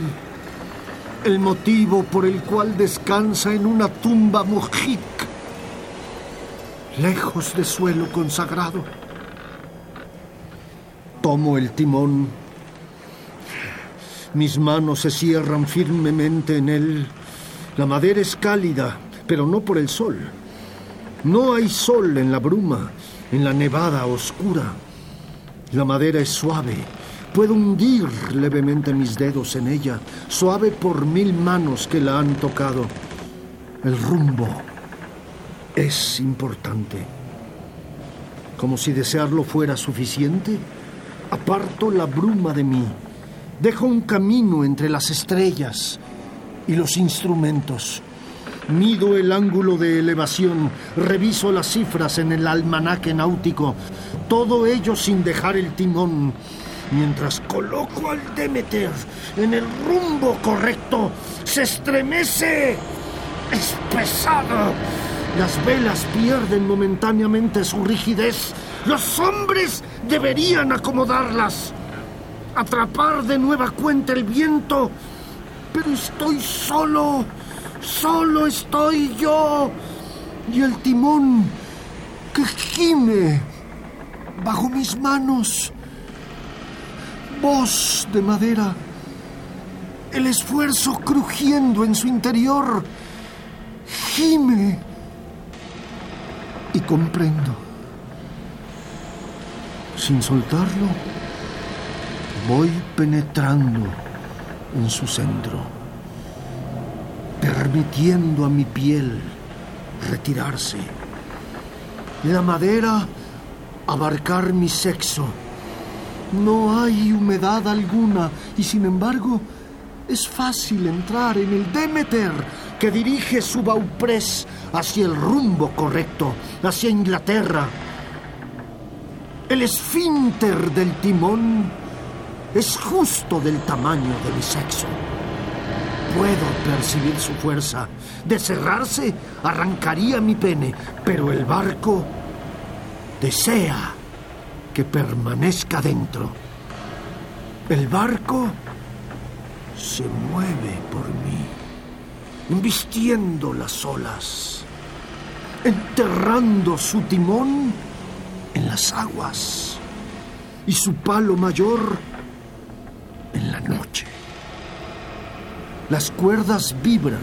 el motivo por el cual descansa en una tumba mojik, lejos de suelo consagrado. Tomo el timón. Mis manos se cierran firmemente en él. La madera es cálida, pero no por el sol. No hay sol en la bruma, en la nevada oscura. La madera es suave, Puedo hundir levemente mis dedos en ella, suave por mil manos que la han tocado. El rumbo es importante. Como si desearlo fuera suficiente, aparto la bruma de mí Dejo un camino entre las estrellas y los instrumentos. Mido el ángulo de elevación, reviso las cifras en el almanaque náutico, todo ello sin dejar el timón, mientras coloco al Demeter en el rumbo correcto. Se estremece. Es pesado. Las velas pierden momentáneamente su rigidez. Los hombres deberían acomodarlas. Atrapar de nueva cuenta el viento. Pero estoy solo. Solo estoy yo y el timón que gime bajo mis manos. Voz de madera, el esfuerzo crujiendo en su interior, gime y comprendo. Sin soltarlo, voy penetrando en su centro permitiendo a mi piel retirarse. La madera abarcar mi sexo. No hay humedad alguna y sin embargo es fácil entrar en el Demeter que dirige su bauprés hacia el rumbo correcto, hacia Inglaterra. El esfínter del timón es justo del tamaño de mi sexo. Puedo percibir su fuerza. De cerrarse, arrancaría mi pene, pero el barco desea que permanezca dentro. El barco se mueve por mí, embistiendo las olas, enterrando su timón en las aguas y su palo mayor en la noche. Las cuerdas vibran,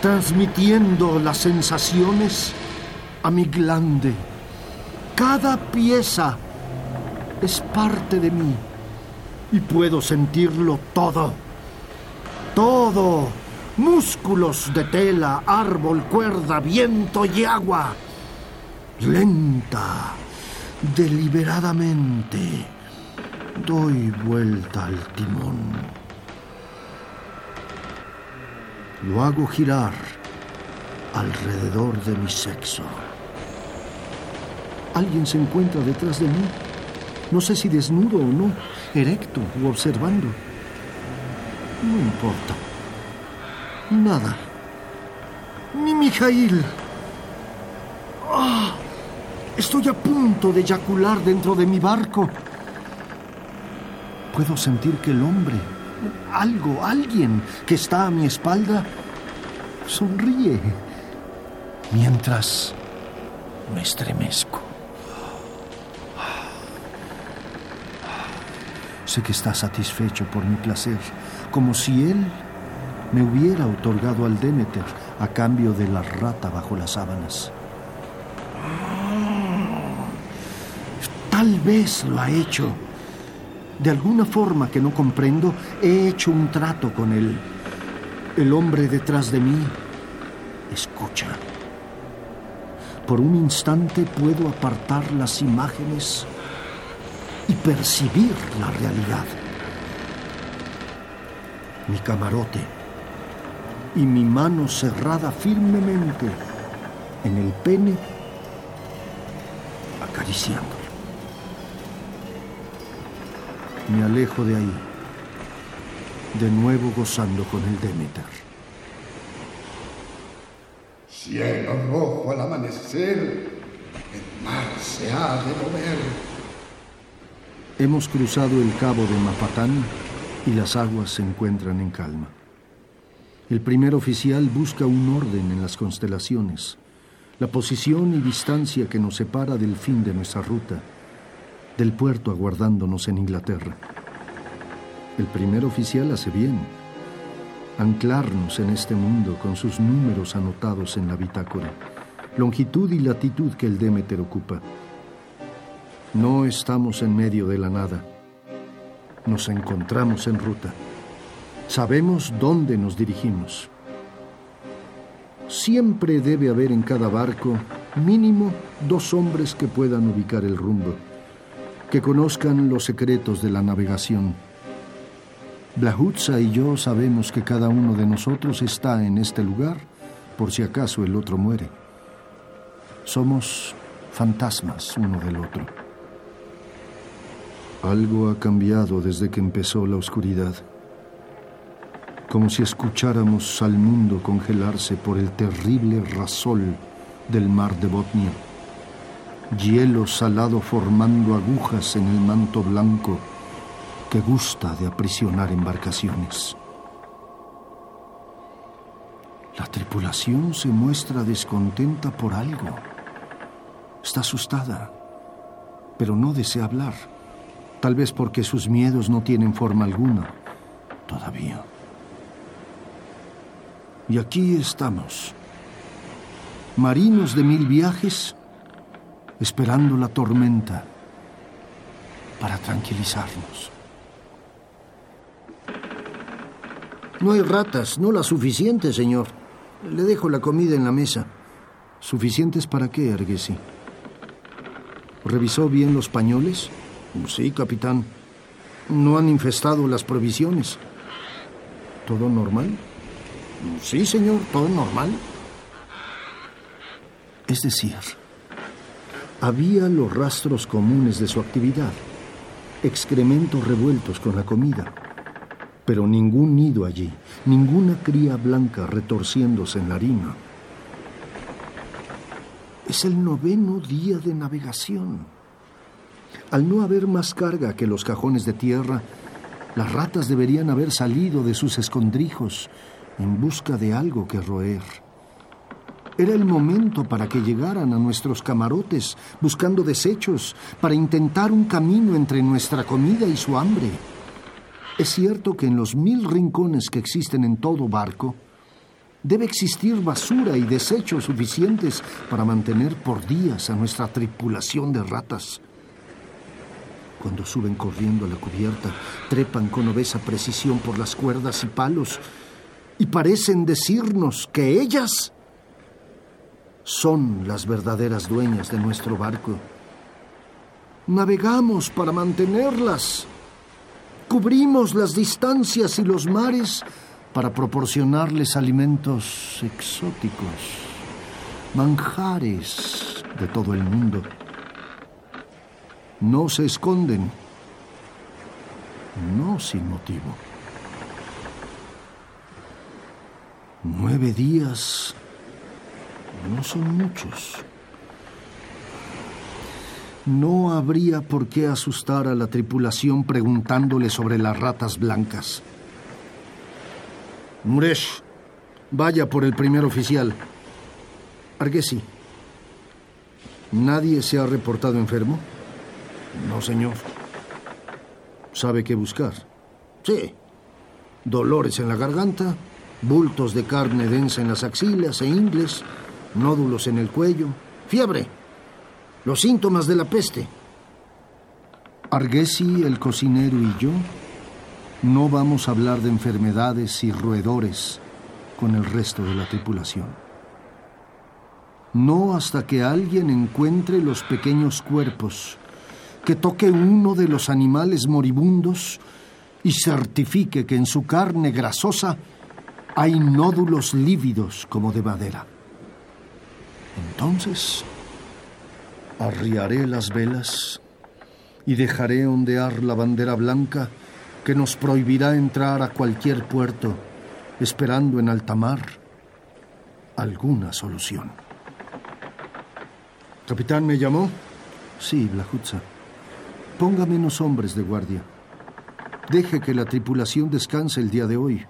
transmitiendo las sensaciones a mi glande. Cada pieza es parte de mí y puedo sentirlo todo. Todo. Músculos de tela, árbol, cuerda, viento y agua. Lenta, deliberadamente, doy vuelta al timón. Lo hago girar alrededor de mi sexo. Alguien se encuentra detrás de mí. No sé si desnudo o no, erecto o observando. No importa. Nada. Ni Mijail. ¡Ah! Estoy a punto de eyacular dentro de mi barco. Puedo sentir que el hombre algo, alguien que está a mi espalda, sonríe mientras me estremezco. Sé que está satisfecho por mi placer, como si él me hubiera otorgado al Demeter a cambio de la rata bajo las sábanas. Tal vez lo ha hecho de alguna forma que no comprendo, he hecho un trato con él. El hombre detrás de mí escucha. Por un instante puedo apartar las imágenes y percibir la realidad. Mi camarote y mi mano cerrada firmemente en el pene acariciando. Me alejo de ahí, de nuevo gozando con el Demeter. Cielo rojo al amanecer, el mar se ha de mover. Hemos cruzado el cabo de Mapatán y las aguas se encuentran en calma. El primer oficial busca un orden en las constelaciones, la posición y distancia que nos separa del fin de nuestra ruta del puerto aguardándonos en Inglaterra. El primer oficial hace bien. Anclarnos en este mundo con sus números anotados en la bitácora, longitud y latitud que el Demeter ocupa. No estamos en medio de la nada. Nos encontramos en ruta. Sabemos dónde nos dirigimos. Siempre debe haber en cada barco mínimo dos hombres que puedan ubicar el rumbo que conozcan los secretos de la navegación, Blahutza y yo sabemos que cada uno de nosotros está en este lugar por si acaso el otro muere. Somos fantasmas uno del otro. Algo ha cambiado desde que empezó la oscuridad. Como si escucháramos al mundo congelarse por el terrible rasol del mar de Botnia. Hielo salado formando agujas en el manto blanco que gusta de aprisionar embarcaciones. La tripulación se muestra descontenta por algo. Está asustada, pero no desea hablar. Tal vez porque sus miedos no tienen forma alguna todavía. Y aquí estamos, marinos de mil viajes, esperando la tormenta para tranquilizarnos. No hay ratas, no las suficientes, señor. Le dejo la comida en la mesa. ¿Suficientes para qué, Arguesi? ¿Revisó bien los pañoles? Sí, capitán. No han infestado las provisiones. ¿Todo normal? Sí, señor, todo normal. Es decir, había los rastros comunes de su actividad, excrementos revueltos con la comida, pero ningún nido allí, ninguna cría blanca retorciéndose en la harina. Es el noveno día de navegación. Al no haber más carga que los cajones de tierra, las ratas deberían haber salido de sus escondrijos en busca de algo que roer. Era el momento para que llegaran a nuestros camarotes buscando desechos, para intentar un camino entre nuestra comida y su hambre. Es cierto que en los mil rincones que existen en todo barco, debe existir basura y desechos suficientes para mantener por días a nuestra tripulación de ratas. Cuando suben corriendo a la cubierta, trepan con obesa precisión por las cuerdas y palos y parecen decirnos que ellas son las verdaderas dueñas de nuestro barco. Navegamos para mantenerlas. Cubrimos las distancias y los mares para proporcionarles alimentos exóticos, manjares de todo el mundo. No se esconden, no sin motivo. Nueve días no son muchos. No habría por qué asustar a la tripulación preguntándole sobre las ratas blancas. Muresh, vaya por el primer oficial. Arguesi, ¿nadie se ha reportado enfermo? No, señor. ¿Sabe qué buscar? Sí. Dolores en la garganta, bultos de carne densa en las axilas e ingles, nódulos en el cuello, fiebre los síntomas de la peste. Arguesi, el cocinero y yo no vamos a hablar de enfermedades y roedores con el resto de la tripulación. No hasta que alguien encuentre los pequeños cuerpos, que toque uno de los animales moribundos y certifique que en su carne grasosa hay nódulos lívidos como de madera. Entonces Arriaré las velas y dejaré ondear la bandera blanca que nos prohibirá entrar a cualquier puerto, esperando en alta mar alguna solución. ¿Capitán me llamó? Sí, Blahutza. Ponga menos hombres de guardia. Deje que la tripulación descanse el día de hoy.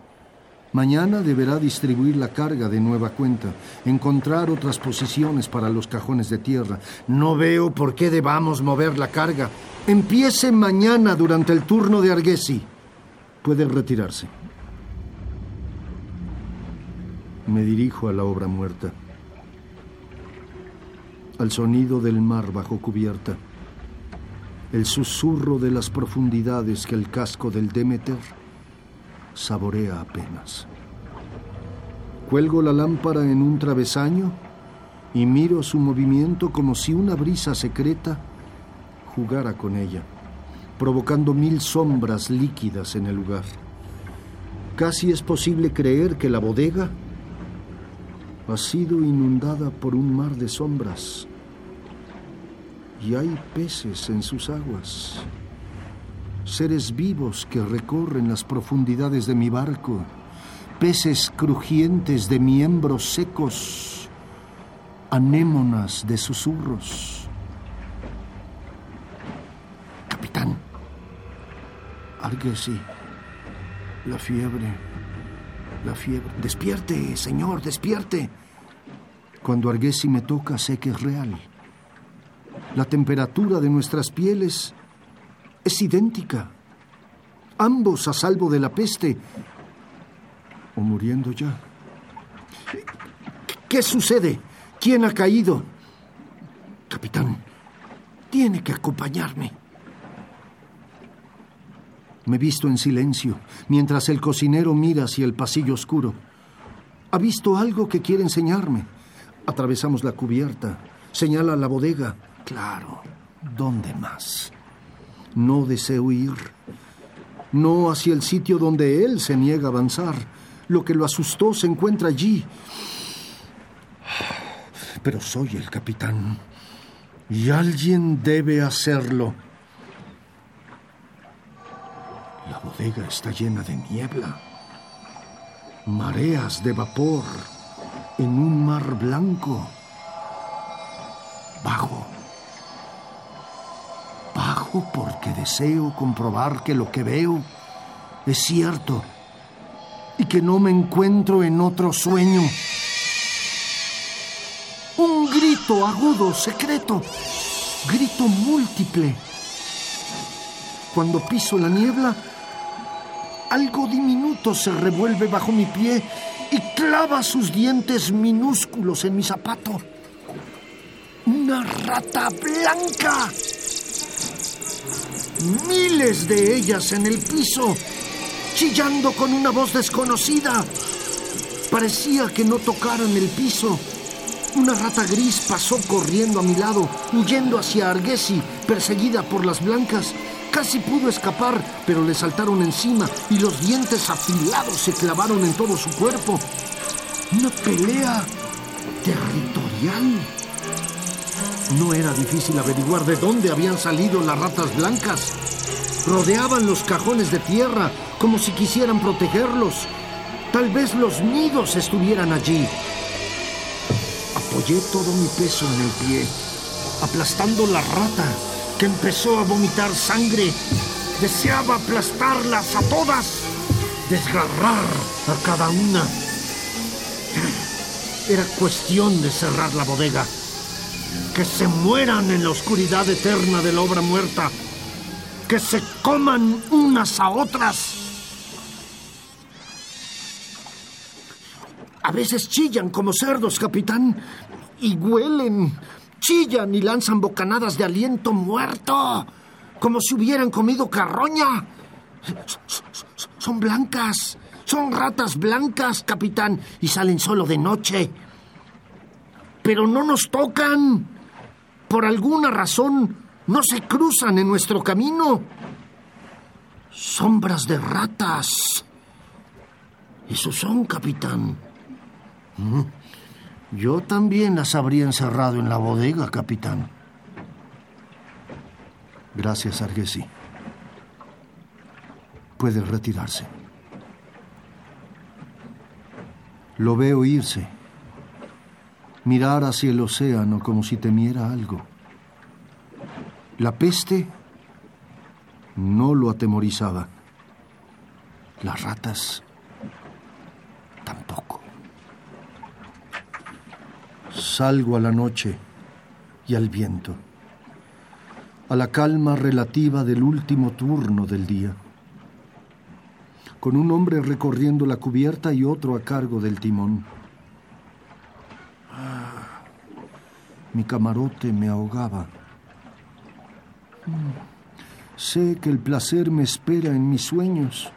Mañana deberá distribuir la carga de nueva cuenta, encontrar otras posiciones para los cajones de tierra. No veo por qué debamos mover la carga. Empiece mañana durante el turno de Arguesi. Puede retirarse. Me dirijo a la obra muerta, al sonido del mar bajo cubierta, el susurro de las profundidades que el casco del Demeter saborea apenas. Cuelgo la lámpara en un travesaño y miro su movimiento como si una brisa secreta jugara con ella, provocando mil sombras líquidas en el lugar. Casi es posible creer que la bodega ha sido inundada por un mar de sombras y hay peces en sus aguas, seres vivos que recorren las profundidades de mi barco, peces crujientes de miembros secos, anémonas de susurros. Capitán, Arguesi, la fiebre, la fiebre. Despierte, señor, despierte. Cuando Arguesi me toca, sé que es real. La temperatura de nuestras pieles es idéntica. Ambos a salvo de la peste o muriendo ya. ¿Qué sucede? ¿Quién ha caído? Capitán, tiene que acompañarme. Me visto en silencio, mientras el cocinero mira hacia el pasillo oscuro. Ha visto algo que quiere enseñarme. Atravesamos la cubierta, señala la bodega. Claro, ¿dónde más? No deseo ir. No hacia el sitio donde él se niega a avanzar. Lo que lo asustó se encuentra allí. Pero soy el capitán. Y alguien debe hacerlo. La bodega está llena de niebla. Mareas de vapor en un mar blanco. Bajo. Porque deseo comprobar que lo que veo es cierto y que no me encuentro en otro sueño. Un grito agudo, secreto, grito múltiple. Cuando piso la niebla, algo diminuto se revuelve bajo mi pie y clava sus dientes minúsculos en mi zapato. Una rata blanca. Miles de ellas en el piso, chillando con una voz desconocida. Parecía que no tocaran el piso. Una rata gris pasó corriendo a mi lado, huyendo hacia Arguesi, perseguida por las blancas. Casi pudo escapar, pero le saltaron encima y los dientes afilados se clavaron en todo su cuerpo. Una pelea territorial. No era difícil averiguar de dónde habían salido las ratas blancas. Rodeaban los cajones de tierra como si quisieran protegerlos. Tal vez los nidos estuvieran allí. Apoyé todo mi peso en el pie, aplastando la rata que empezó a vomitar sangre. Deseaba aplastarlas a todas, desgarrar a cada una. Era cuestión de cerrar la bodega. Que se mueran en la oscuridad eterna de la obra muerta. Que se coman unas a otras. A veces chillan como cerdos, capitán, y huelen. Chillan y lanzan bocanadas de aliento muerto, como si hubieran comido carroña. Son blancas, son ratas blancas, capitán, y salen solo de noche. Pero no nos tocan. Por alguna razón, no se cruzan en nuestro camino. Sombras de ratas. Eso son, capitán. Yo también las habría encerrado en la bodega, capitán. Gracias, Arguesi. Puede retirarse. Lo veo irse. Mirar hacia el océano como si temiera algo. La peste no lo atemorizaba. Las ratas tampoco. Salgo a la noche y al viento, a la calma relativa del último turno del día, con un hombre recorriendo la cubierta y otro a cargo del timón. Mi camarote me ahogaba. Sé que el placer me espera en mis sueños,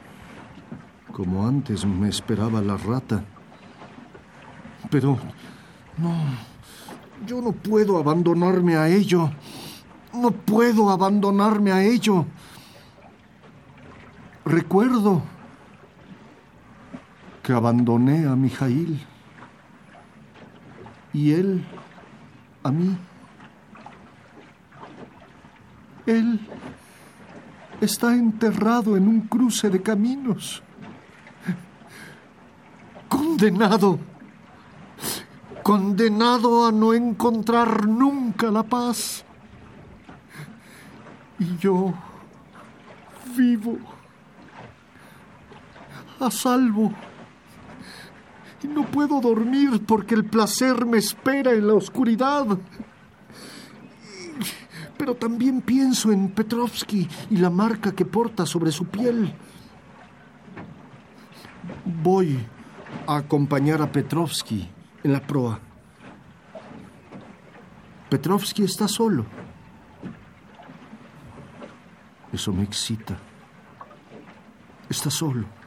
como antes me esperaba la rata. Pero no, yo no puedo abandonarme a ello. No puedo abandonarme a ello. Recuerdo que abandoné a Mijail y él a mí. Él está enterrado en un cruce de caminos. Condenado. Condenado a no encontrar nunca la paz. Y yo vivo. A salvo. No puedo dormir porque el placer me espera en la oscuridad. Pero también pienso en Petrovsky y la marca que porta sobre su piel. Voy a acompañar a Petrovsky en la proa. Petrovsky está solo. Eso me excita. Está solo.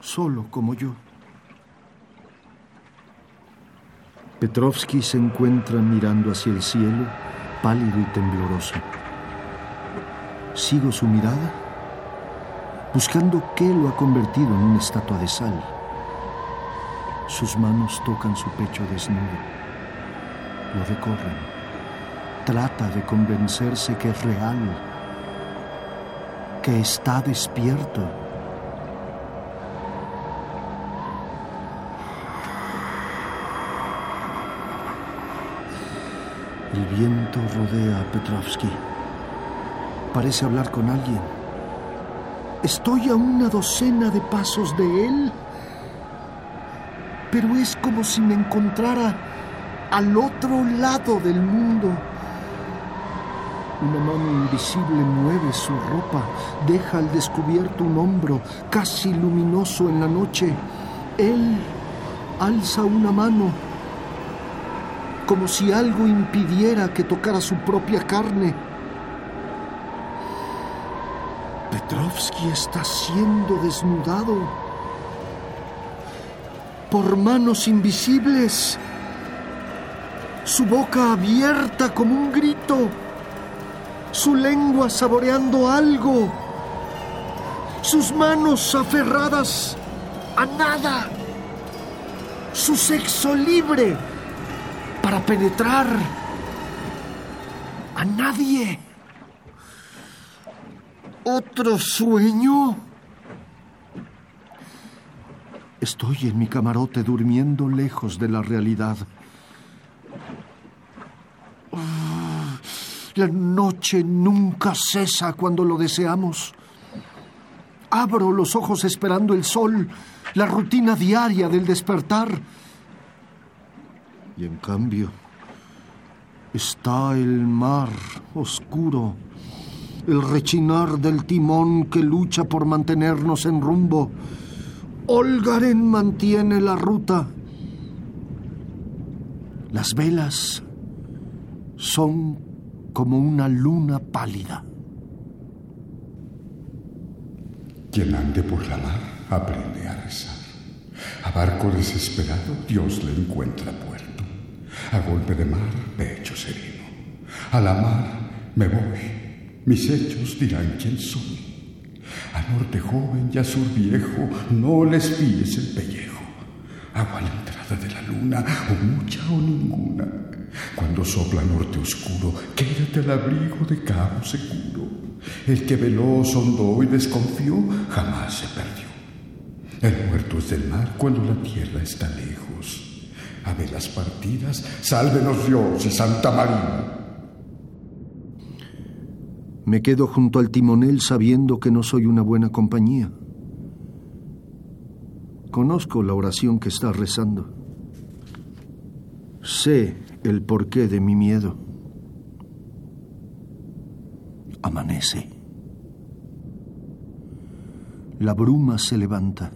Solo como yo. Petrovsky se encuentra mirando hacia el cielo, pálido y tembloroso. Sigo su mirada, buscando qué lo ha convertido en una estatua de sal. Sus manos tocan su pecho desnudo, lo recorren. Trata de convencerse que es real, que está despierto. El viento rodea a Petrovsky. Parece hablar con alguien. Estoy a una docena de pasos de él, pero es como si me encontrara al otro lado del mundo. Una mano invisible mueve su ropa, deja al descubierto un hombro casi luminoso en la noche. Él alza una mano como si algo impidiera que tocara su propia carne. Petrovsky está siendo desnudado por manos invisibles, su boca abierta como un grito, su lengua saboreando algo, sus manos aferradas a nada, su sexo libre para penetrar a nadie. ¿Otro sueño? Estoy en mi camarote durmiendo lejos de la realidad. La noche nunca cesa cuando lo deseamos. Abro los ojos esperando el sol, la rutina diaria del despertar. Y en cambio, está el mar oscuro, el rechinar del timón que lucha por mantenernos en rumbo. Olgaren mantiene la ruta. Las velas son como una luna pálida. Quien ande por la mar aprende a rezar. A barco desesperado Dios le encuentra puerto. A golpe de mar me echo sereno. A la mar me voy. Mis hechos dirán quién soy. A norte joven y a sur viejo no les pilles el pellejo. Hago a la entrada de la luna, o mucha o ninguna. Cuando sopla norte oscuro, quédate al abrigo de cabo seguro. El que veló, sondó y desconfió, jamás se perdió. El muerto es del mar cuando la tierra está lejos. A velas partidas, sálvenos Dios y Santa María. Me quedo junto al timonel sabiendo que no soy una buena compañía. Conozco la oración que está rezando. Sé el porqué de mi miedo. Amanece. La bruma se levanta.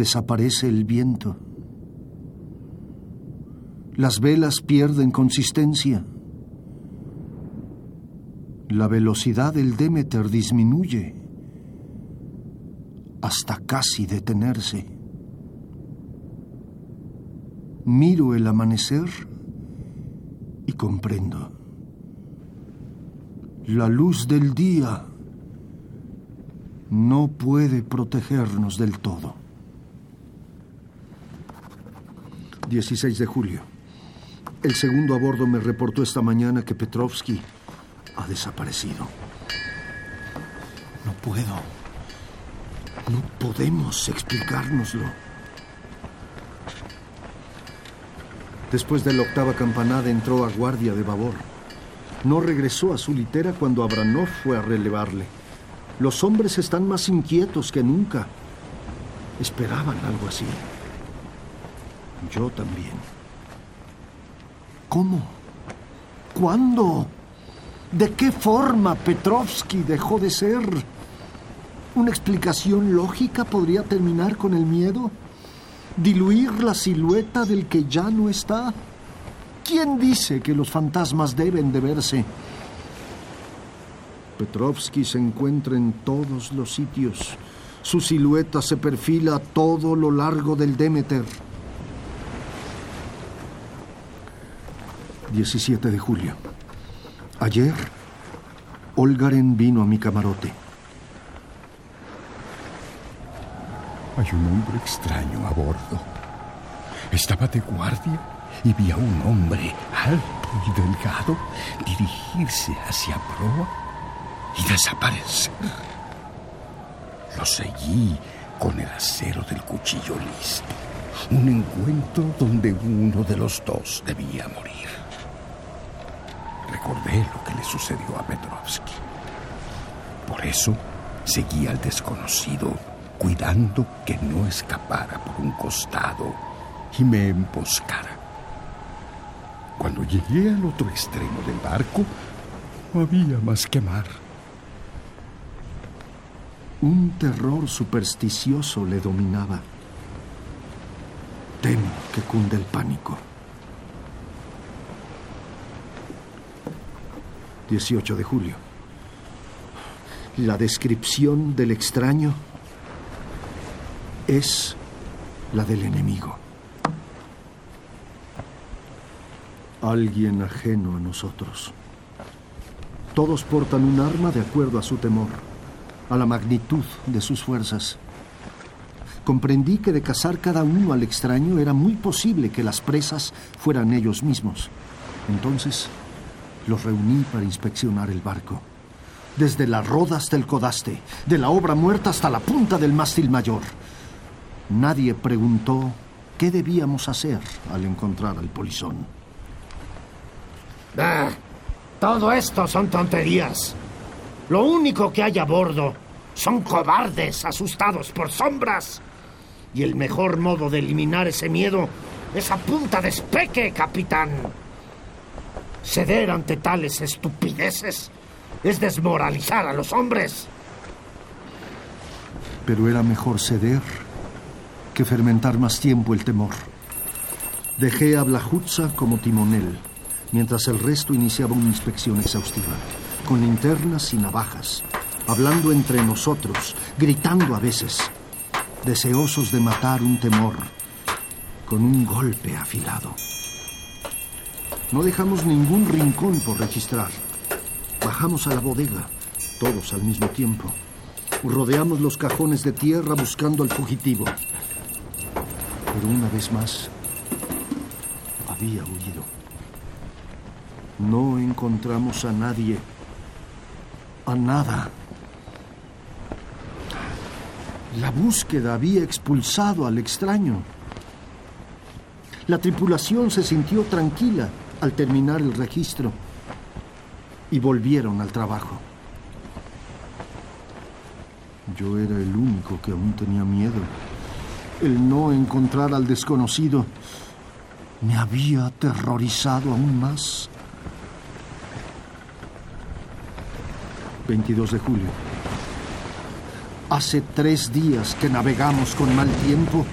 Desaparece el viento. Las velas pierden consistencia. La velocidad del Demeter disminuye hasta casi detenerse. Miro el amanecer y comprendo. La luz del día no puede protegernos del todo. 16 de julio. El segundo a bordo me reportó esta mañana que Petrovsky ha desaparecido. No puedo. No podemos explicárnoslo. Después de la octava campanada entró a guardia de babor. No regresó a su litera cuando Abranov fue a relevarle. Los hombres están más inquietos que nunca. Esperaban algo así. Yo también. ¿Cómo? ¿Cuándo? ¿De qué forma Petrovsky dejó de ser? ¿Una explicación lógica podría terminar con el miedo? ¿Diluir la silueta del que ya no está? ¿Quién dice que los fantasmas deben de verse? Petrovsky se encuentra en todos los sitios. Su silueta se perfila a todo lo largo del Demeter. 17 de julio. Ayer, Olgaren vino a mi camarote. Hay un hombre extraño a bordo. Estaba de guardia y vi a un hombre alto y delgado dirigirse hacia proa y desaparecer. Lo seguí con el acero del cuchillo listo. Un encuentro donde uno de los dos debía morir. Recordé lo que le sucedió a Petrovsky. Por eso seguí al desconocido, cuidando que no escapara por un costado y me emboscara. Cuando llegué al otro extremo del barco, no había más que mar. Un terror supersticioso le dominaba. Temo que cunde el pánico. 18 de julio. La descripción del extraño es la del enemigo. Alguien ajeno a nosotros. Todos portan un arma de acuerdo a su temor, a la magnitud de sus fuerzas. Comprendí que de cazar cada uno al extraño era muy posible que las presas fueran ellos mismos. Entonces los reuní para inspeccionar el barco. Desde la roda hasta el codaste, de la obra muerta hasta la punta del mástil mayor. Nadie preguntó qué debíamos hacer al encontrar al polizón. Ah, todo esto son tonterías. Lo único que hay a bordo son cobardes asustados por sombras. Y el mejor modo de eliminar ese miedo es a punta de espeque, capitán. Ceder ante tales estupideces es desmoralizar a los hombres. Pero era mejor ceder que fermentar más tiempo el temor. Dejé a Blajutza como timonel, mientras el resto iniciaba una inspección exhaustiva, con linternas y navajas, hablando entre nosotros, gritando a veces, deseosos de matar un temor con un golpe afilado. No dejamos ningún rincón por registrar. Bajamos a la bodega, todos al mismo tiempo. Rodeamos los cajones de tierra buscando al fugitivo. Pero una vez más, había huido. No encontramos a nadie, a nada. La búsqueda había expulsado al extraño. La tripulación se sintió tranquila al terminar el registro y volvieron al trabajo. Yo era el único que aún tenía miedo. El no encontrar al desconocido me había aterrorizado aún más. 22 de julio. Hace tres días que navegamos con mal tiempo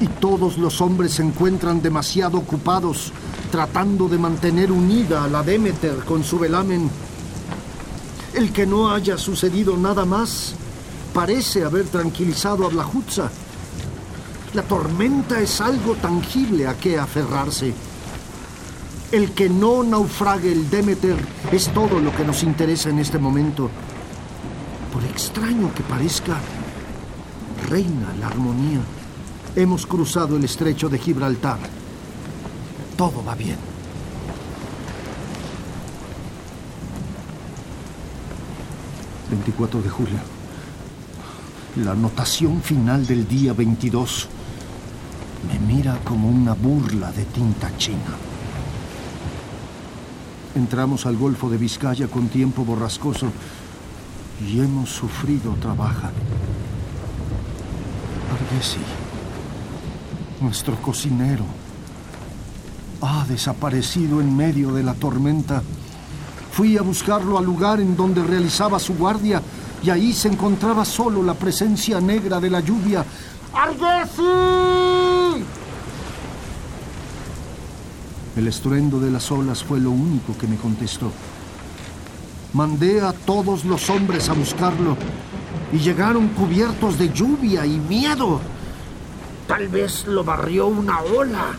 y todos los hombres se encuentran demasiado ocupados tratando de mantener unida a la Demeter con su velamen. El que no haya sucedido nada más parece haber tranquilizado a Blajutza. La tormenta es algo tangible a que aferrarse. El que no naufrague el Demeter es todo lo que nos interesa en este momento. Por extraño que parezca, reina la armonía. Hemos cruzado el estrecho de Gibraltar. Todo va bien. ...24 de julio... ...la anotación final del día 22... ...me mira como una burla de tinta china... Entramos al Golfo de Vizcaya con tiempo borrascoso... ...y hemos sufrido trabaja... Argesi... ...nuestro cocinero... ...ha desaparecido en medio de la tormenta... Fui a buscarlo al lugar en donde realizaba su guardia y ahí se encontraba solo la presencia negra de la lluvia. ¡Argesi! El estruendo de las olas fue lo único que me contestó. Mandé a todos los hombres a buscarlo y llegaron cubiertos de lluvia y miedo. Tal vez lo barrió una ola.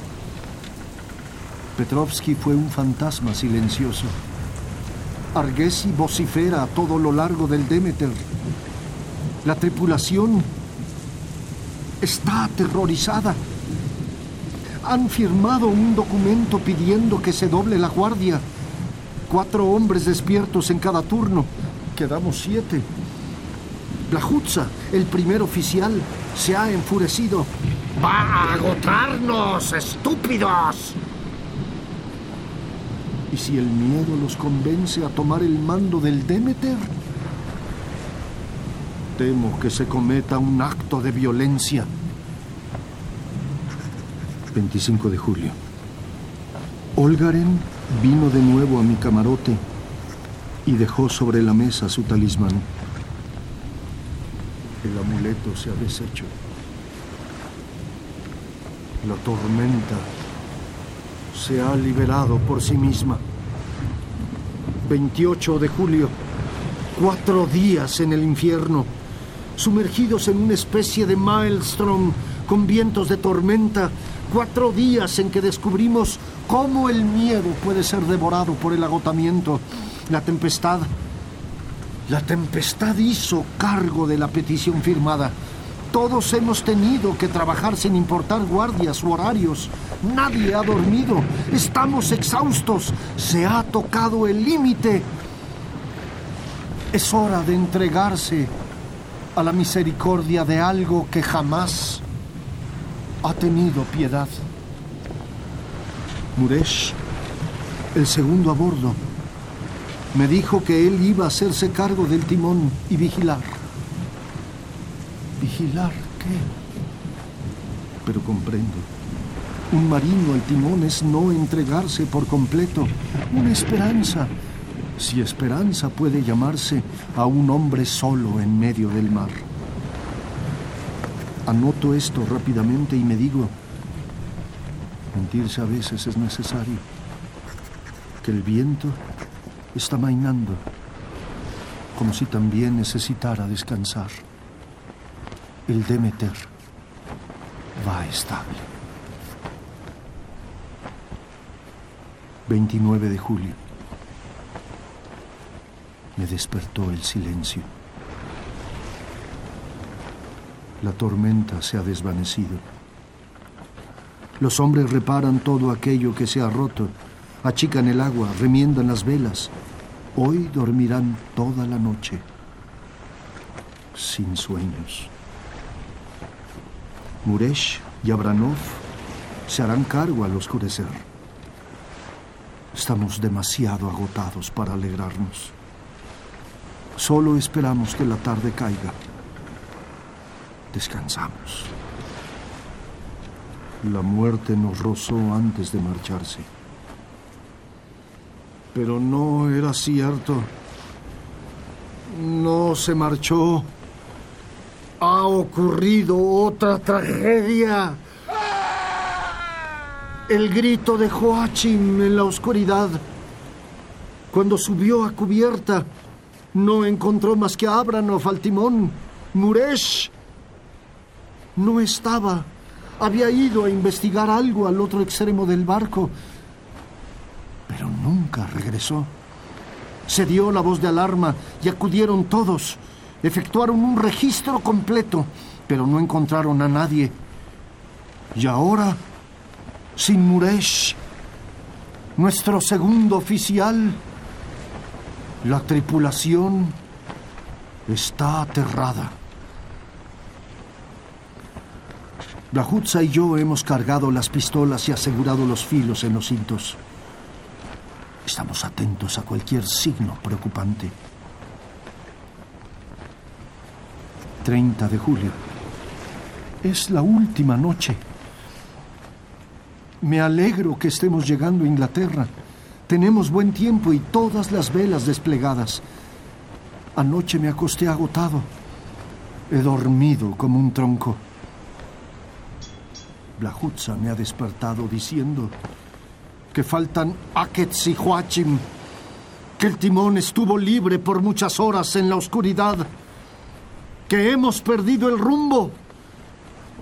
Petrovsky fue un fantasma silencioso. Argesi vocifera a todo lo largo del Demeter. La tripulación está aterrorizada. Han firmado un documento pidiendo que se doble la guardia. Cuatro hombres despiertos en cada turno. Quedamos siete. Blajutza, el primer oficial, se ha enfurecido. ¡Va a agotarnos, estúpidos! ¿Y si el miedo los convence a tomar el mando del Demeter? Temo que se cometa un acto de violencia. 25 de julio. Olgaren vino de nuevo a mi camarote y dejó sobre la mesa su talismán. El amuleto se ha deshecho. La tormenta se ha liberado por sí misma. 28 de julio. Cuatro días en el infierno, sumergidos en una especie de maelstrom con vientos de tormenta. Cuatro días en que descubrimos cómo el miedo puede ser devorado por el agotamiento. La tempestad. La tempestad hizo cargo de la petición firmada. Todos hemos tenido que trabajar sin importar guardias u horarios. Nadie ha dormido. Estamos exhaustos. Se ha tocado el límite. Es hora de entregarse a la misericordia de algo que jamás ha tenido piedad. Muresh, el segundo a bordo, me dijo que él iba a hacerse cargo del timón y vigilar. ¿Vigilar qué? Pero comprendo. Un marino al timón es no entregarse por completo. Una esperanza. Si esperanza puede llamarse a un hombre solo en medio del mar. Anoto esto rápidamente y me digo, mentirse a veces es necesario, que el viento está mainando, como si también necesitara descansar. El Demeter va estable. 29 de julio. Me despertó el silencio. La tormenta se ha desvanecido. Los hombres reparan todo aquello que se ha roto, achican el agua, remiendan las velas. Hoy dormirán toda la noche, sin sueños. Muresh y Abranov se harán cargo al oscurecer. Estamos demasiado agotados para alegrarnos. Solo esperamos que la tarde caiga. Descansamos. La muerte nos rozó antes de marcharse. Pero no era cierto. No se marchó. Ha ocurrido otra tragedia. El grito de Joachim en la oscuridad. Cuando subió a cubierta, no encontró más que a Abranov al timón. Muresh no estaba. Había ido a investigar algo al otro extremo del barco, pero nunca regresó. Se dio la voz de alarma y acudieron todos. Efectuaron un registro completo, pero no encontraron a nadie. Y ahora, sin Muresh, nuestro segundo oficial, la tripulación está aterrada. Blahutza y yo hemos cargado las pistolas y asegurado los filos en los cintos. Estamos atentos a cualquier signo preocupante. 30 de julio. Es la última noche. Me alegro que estemos llegando a Inglaterra. Tenemos buen tiempo y todas las velas desplegadas. Anoche me acosté agotado. He dormido como un tronco. Blahutza me ha despertado diciendo que faltan Akets y Huachim, que el timón estuvo libre por muchas horas en la oscuridad, que hemos perdido el rumbo.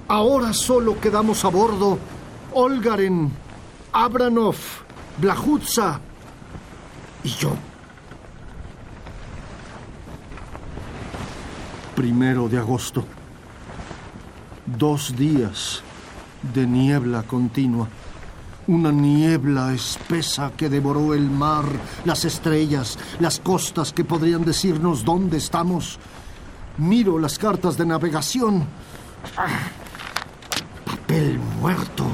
Ahora solo quedamos a bordo Olgaren, Abranov, Blahutza y yo. Primero de agosto. Dos días de niebla continua. Una niebla espesa que devoró el mar, las estrellas, las costas que podrían decirnos dónde estamos. Miro las cartas de navegación. Papel muerto,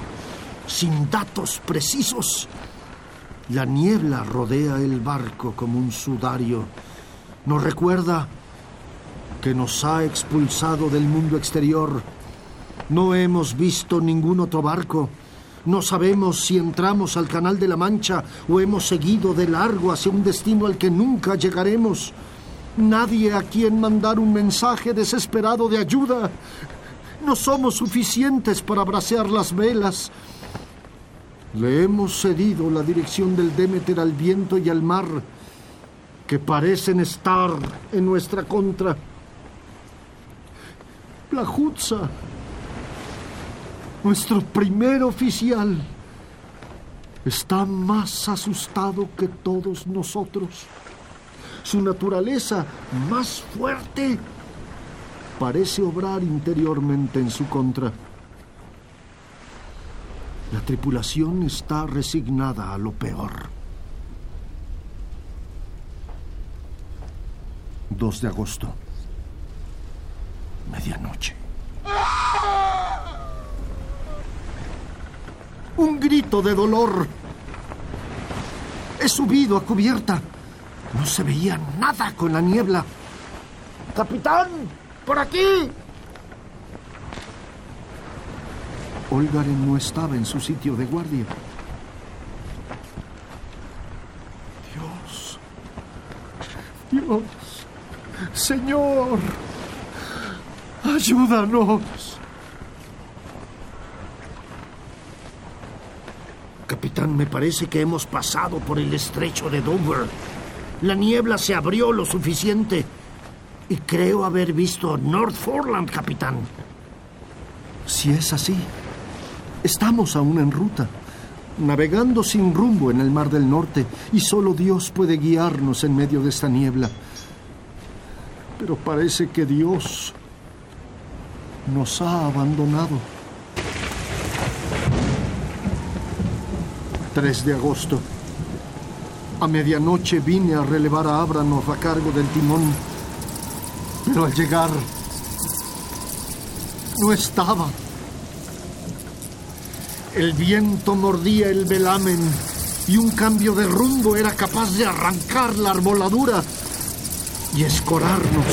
sin datos precisos. La niebla rodea el barco como un sudario. Nos recuerda que nos ha expulsado del mundo exterior no hemos visto ningún otro barco. No sabemos si entramos al Canal de la Mancha o hemos seguido de largo hacia un destino al que nunca llegaremos. Nadie a quien mandar un mensaje desesperado de ayuda. No somos suficientes para bracear las velas. Le hemos cedido la dirección del Demeter al viento y al mar, que parecen estar en nuestra contra. La Jutza nuestro primer oficial, está más asustado que todos nosotros. Su naturaleza más fuerte parece obrar interiormente en su contra. La tripulación está resignada a lo peor. 2 de agosto. Medianoche. Un grito de dolor. He subido a cubierta. No se veía nada con la niebla. ¡Capitán! ¡Por aquí! Olgaren no estaba en su sitio de guardia. Dios. Dios. Señor. Ayúdanos. Capitán, me parece que hemos pasado por el estrecho de Dover. La niebla se abrió lo suficiente. Y creo haber visto North Forland, capitán. Si es así, estamos aún en ruta, navegando sin rumbo en el Mar del Norte, y solo Dios puede guiarnos en medio de esta niebla. Pero parece que Dios nos ha abandonado. 3 de agosto. A medianoche vine a relevar a Abranov a cargo del timón, pero al llegar no estaba. El viento mordía el velamen y un cambio de rumbo era capaz de arrancar la arboladura y escorarnos.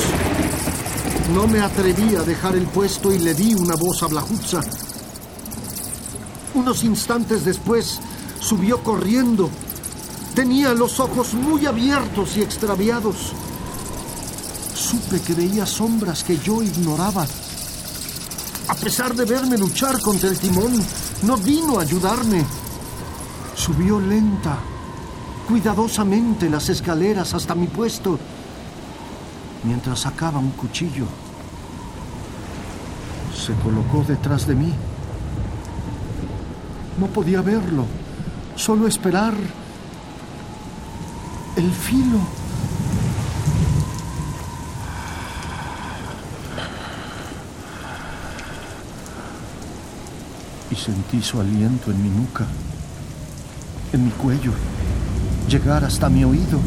No me atreví a dejar el puesto y le di una voz a Blahutza. Unos instantes después Subió corriendo. Tenía los ojos muy abiertos y extraviados. Supe que veía sombras que yo ignoraba. A pesar de verme luchar contra el timón, no vino a ayudarme. Subió lenta, cuidadosamente las escaleras hasta mi puesto, mientras sacaba un cuchillo. Se colocó detrás de mí. No podía verlo solo esperar el filo. Y sentí su aliento en mi nuca, en mi cuello, llegar hasta mi oído.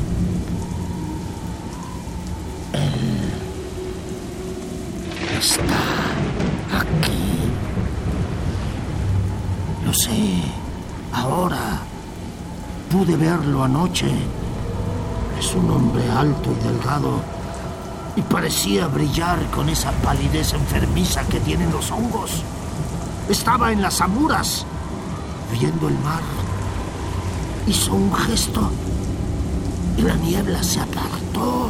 Él está aquí. Lo sé, ahora. Pude verlo anoche. Un hombre alto y delgado y parecía brillar con esa palidez enfermiza que tienen los hongos. Estaba en las amuras, viendo el mar. Hizo un gesto y la niebla se apartó.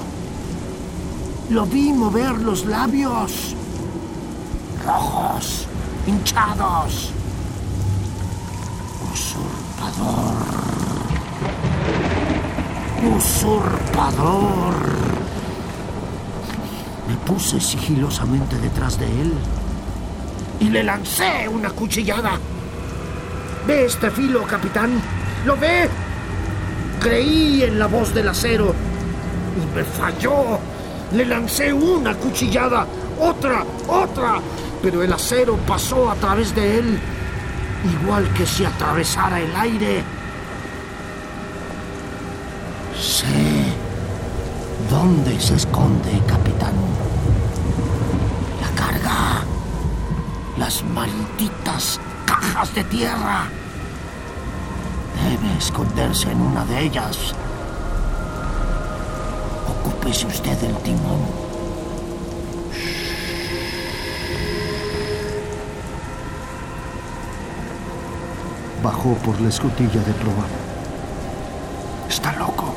Lo vi mover los labios, rojos, hinchados. Usurpador. Usurpador. Me puse sigilosamente detrás de él y le lancé una cuchillada. ¿Ve este filo, capitán? ¿Lo ve? Creí en la voz del acero y me falló. Le lancé una cuchillada, otra, otra, pero el acero pasó a través de él, igual que si atravesara el aire. Sé dónde se esconde, capitán. La carga. Las malditas cajas de tierra. Debe esconderse en una de ellas. Ocúpese usted del timón. Bajó por la escotilla de proa. Está loco.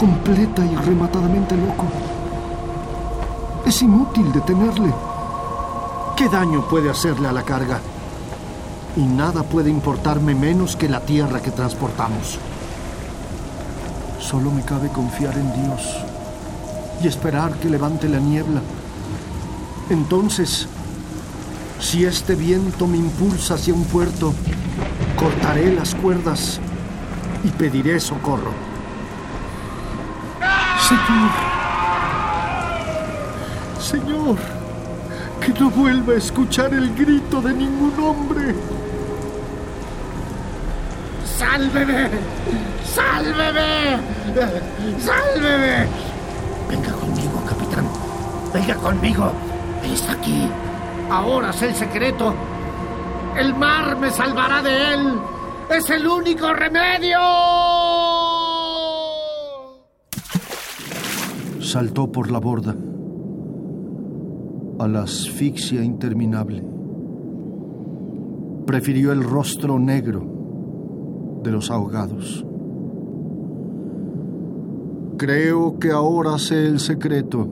Completa y rematadamente loco. Es inútil detenerle. ¿Qué daño puede hacerle a la carga? Y nada puede importarme menos que la tierra que transportamos. Solo me cabe confiar en Dios y esperar que levante la niebla. Entonces, si este viento me impulsa hacia un puerto, cortaré las cuerdas y pediré socorro. Señor, Señor, que no vuelva a escuchar el grito de ningún hombre. ¡Sálveme! ¡Sálveme! ¡Sálveme! Venga conmigo, capitán. Venga conmigo. Está aquí. Ahora es el secreto. El mar me salvará de él. Es el único remedio. Saltó por la borda a la asfixia interminable. Prefirió el rostro negro de los ahogados. Creo que ahora sé el secreto.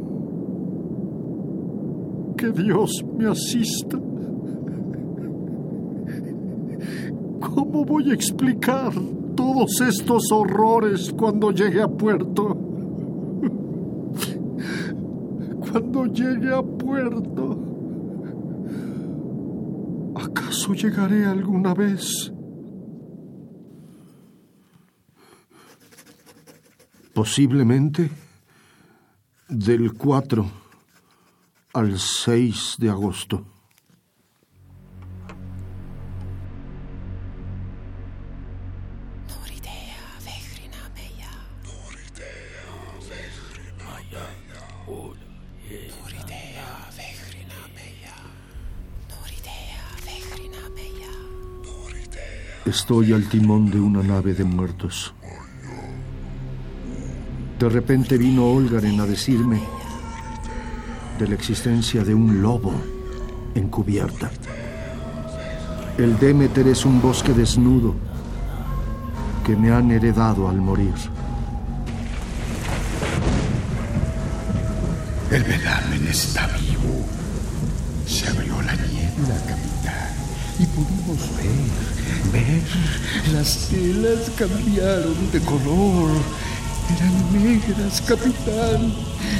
Que Dios me asista. ¿Cómo voy a explicar todos estos horrores cuando llegue a puerto? Cuando llegue a puerto. ¿Acaso llegaré alguna vez? Posiblemente del 4 al 6 de agosto. Estoy al timón de una nave de muertos. De repente vino Olgaren a decirme de la existencia de un lobo encubierta. El Demeter es un bosque desnudo que me han heredado al morir. El velamen está vivo. Se abrió la niebla, capitán, y pudimos ver, Las telas cambiaron de color. Eran negras, capitán,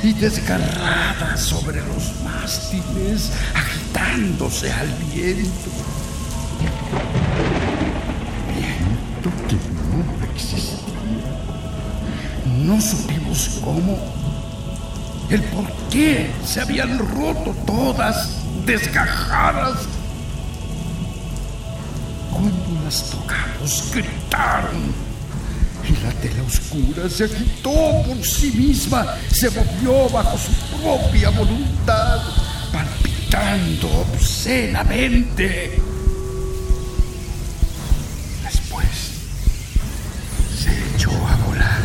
y desgarradas sobre los mástiles, agitándose al viento. Viento que no existía. No supimos cómo, el por qué se habían roto todas, desgajadas. Cuando las tocamos gritaron. Y la tela oscura se agitó por sí misma, se movió bajo su propia voluntad, palpitando obscenamente. Después se echó a volar.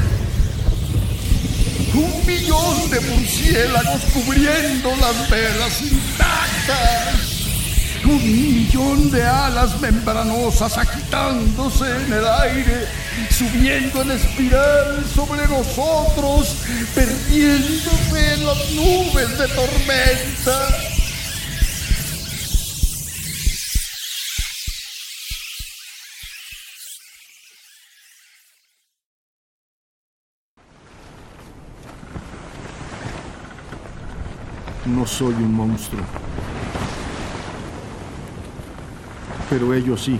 Un millón de murciélagos cubriendo las velas intactas un millón de alas membranosas agitándose en el aire, subiendo en espiral sobre nosotros, perdiéndose en las nubes de tormenta. No soy un monstruo. Pero ellos sí.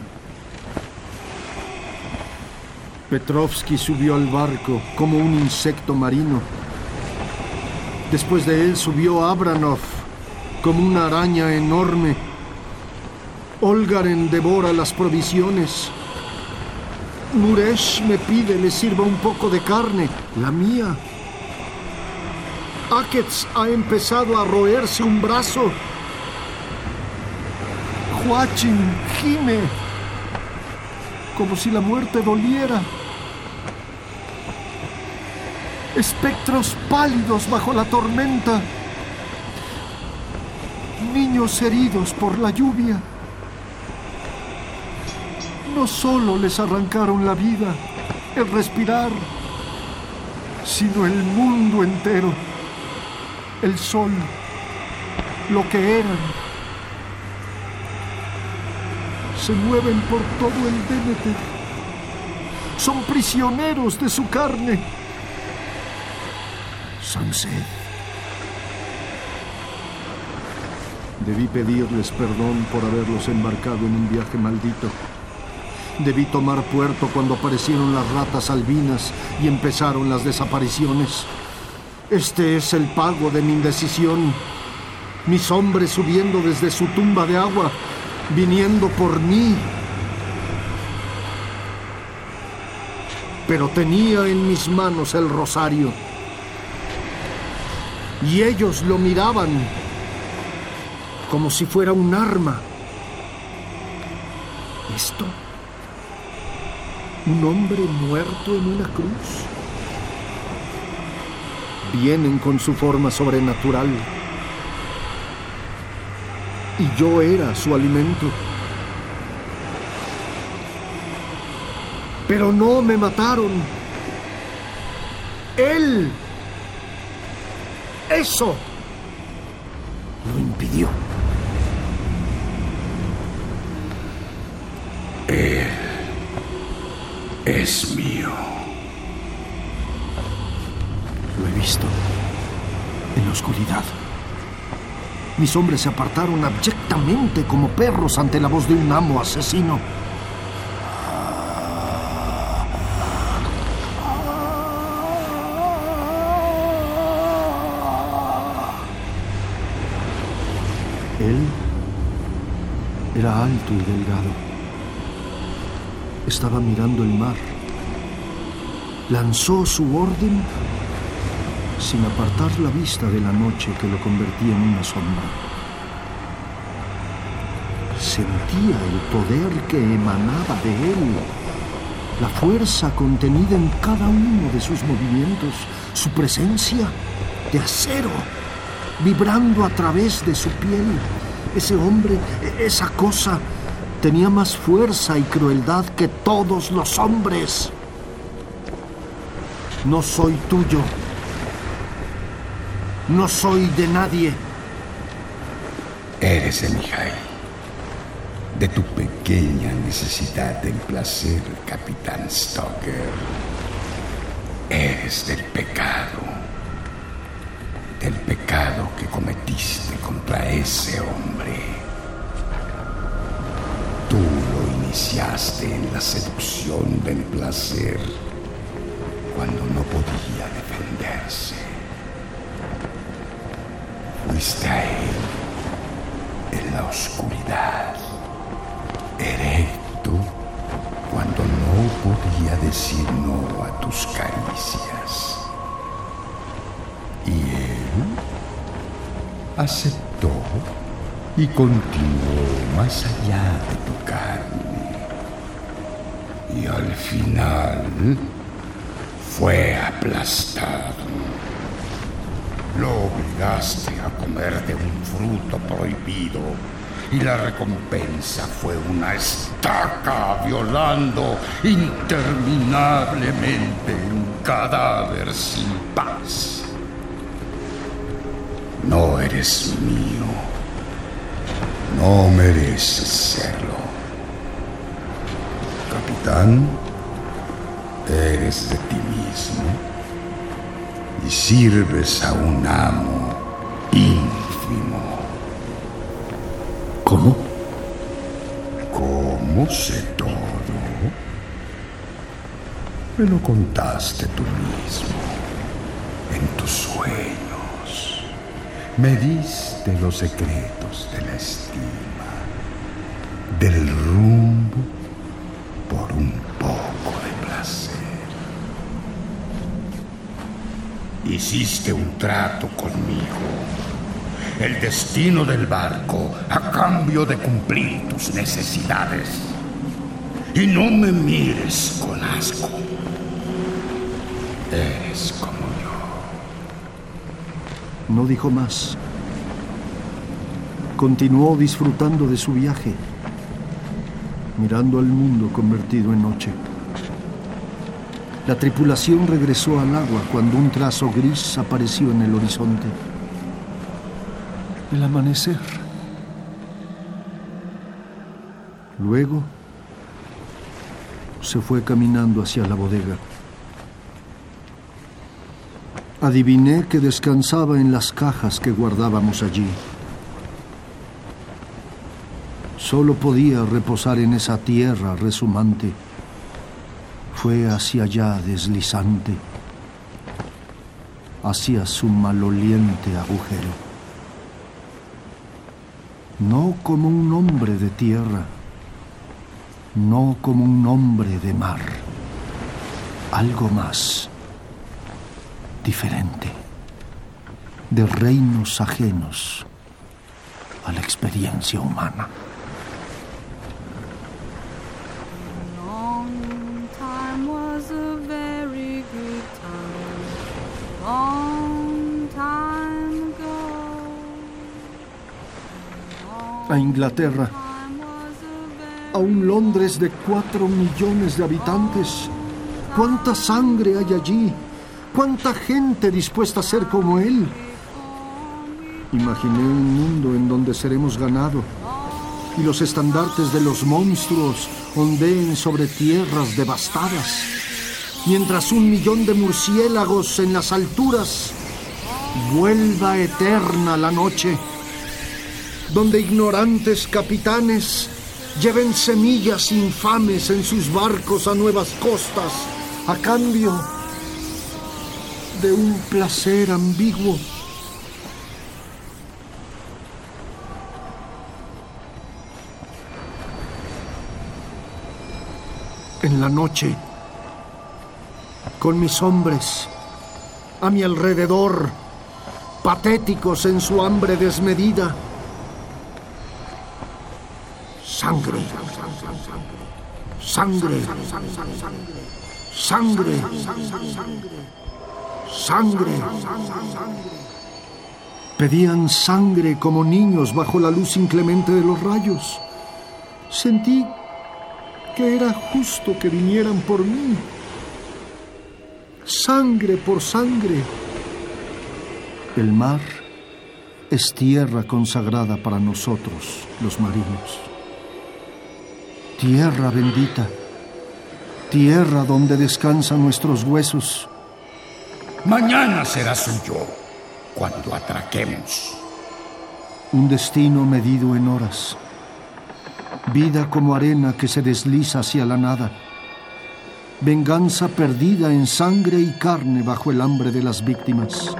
Petrovsky subió al barco como un insecto marino. Después de él subió Abranov como una araña enorme. Olgaren devora las provisiones. Muresh me pide le sirva un poco de carne, la mía. Akets ha empezado a roerse un brazo. Huachin gime, como si la muerte doliera. Espectros pálidos bajo la tormenta. Niños heridos por la lluvia. No solo les arrancaron la vida, el respirar, sino el mundo entero, el sol, lo que eran se mueven por todo el Demeter. Son prisioneros de su carne. Sunset. Debí pedirles perdón por haberlos embarcado en un viaje maldito. Debí tomar puerto cuando aparecieron las ratas albinas y empezaron las desapariciones. Este es el pago de mi indecisión. Mis hombres subiendo desde su tumba de agua viniendo por mí. Pero tenía en mis manos el rosario. Y ellos lo miraban como si fuera un arma. ¿Esto? ¿Un hombre muerto en una cruz? Vienen con su forma sobrenatural y yo era su alimento. Pero no me mataron. Él. Eso lo impidió. Él es mío. Lo he visto en la oscuridad. Mis hombres se apartaron abyectamente como perros ante la voz de un amo asesino. Él era alto y delgado. Estaba mirando el mar. Lanzó su orden sin apartar la vista de la noche que lo convertía en una sombra. Sentía el poder que emanaba de él, la fuerza contenida en cada uno de sus movimientos, su presencia de acero, vibrando a través de su piel. Ese hombre, esa cosa, tenía más fuerza y crueldad que todos los hombres. No soy tuyo, no soy de nadie. Eres el Mijay. De tu pequeña necesidad del placer, capitán Stoker. Eres del pecado. Del pecado que cometiste contra ese hombre. Tú lo iniciaste en la seducción del placer cuando no podía defenderse a él en la oscuridad, erecto podía decir no a tus caricias. Y él aceptó y continuó más allá de tu carne. Y al final fue aplastado. Lo obligaste a comer de un fruto prohibido y la recompensa fue una estaca violando interminablemente un cadáver sin paz. No eres mío. No mereces serlo. Capitán, eres de ti mismo y sirves a un amo ínfimo. ¿Cómo? ¿Cómo sé todo? Me lo contaste tú mismo, en tus sueños. Me diste los secretos de la estima, del rumbo Hiciste un trato conmigo el destino del barco a cambio de cumplir tus necesidades. Y no me mires con asco. Eres como yo. No dijo más. Continuó disfrutando de su viaje, mirando al mundo convertido en noche. La tripulación regresó al agua cuando un trazo gris apareció en el horizonte el amanecer. Luego se fue caminando hacia la bodega. Adiviné que descansaba en las cajas que guardábamos allí. Solo podía reposar en esa tierra resumante. Fue hacia allá deslizante, hacia su maloliente agujero. No como un hombre de tierra, no como un hombre de mar, algo más, diferente, de reinos ajenos a la experiencia humana. A Inglaterra, a un Londres de cuatro millones de habitantes. ¿Cuánta sangre hay allí? ¿Cuánta gente dispuesta a ser como él? Imaginé un mundo en donde seremos ganado y los estandartes de los monstruos ondeen sobre tierras devastadas, mientras un millón de murciélagos en las alturas vuelva eterna la noche donde ignorantes capitanes lleven semillas infames en sus barcos a nuevas costas a cambio de un placer ambiguo. En la noche, con mis hombres a mi alrededor, patéticos en su hambre desmedida, Sangre. Sangre. Sangre. Sangre. Pedían sangre como niños bajo la luz inclemente de los rayos. Sentí que era justo que vinieran por mí. Sangre por sangre. El mar es tierra consagrada para nosotros, los marinos. Tierra bendita, tierra donde descansan nuestros huesos. Mañana será suyo cuando atraquemos. Un destino medido en horas. Vida como arena que se desliza hacia la nada. Venganza perdida en sangre y carne bajo el hambre de las víctimas.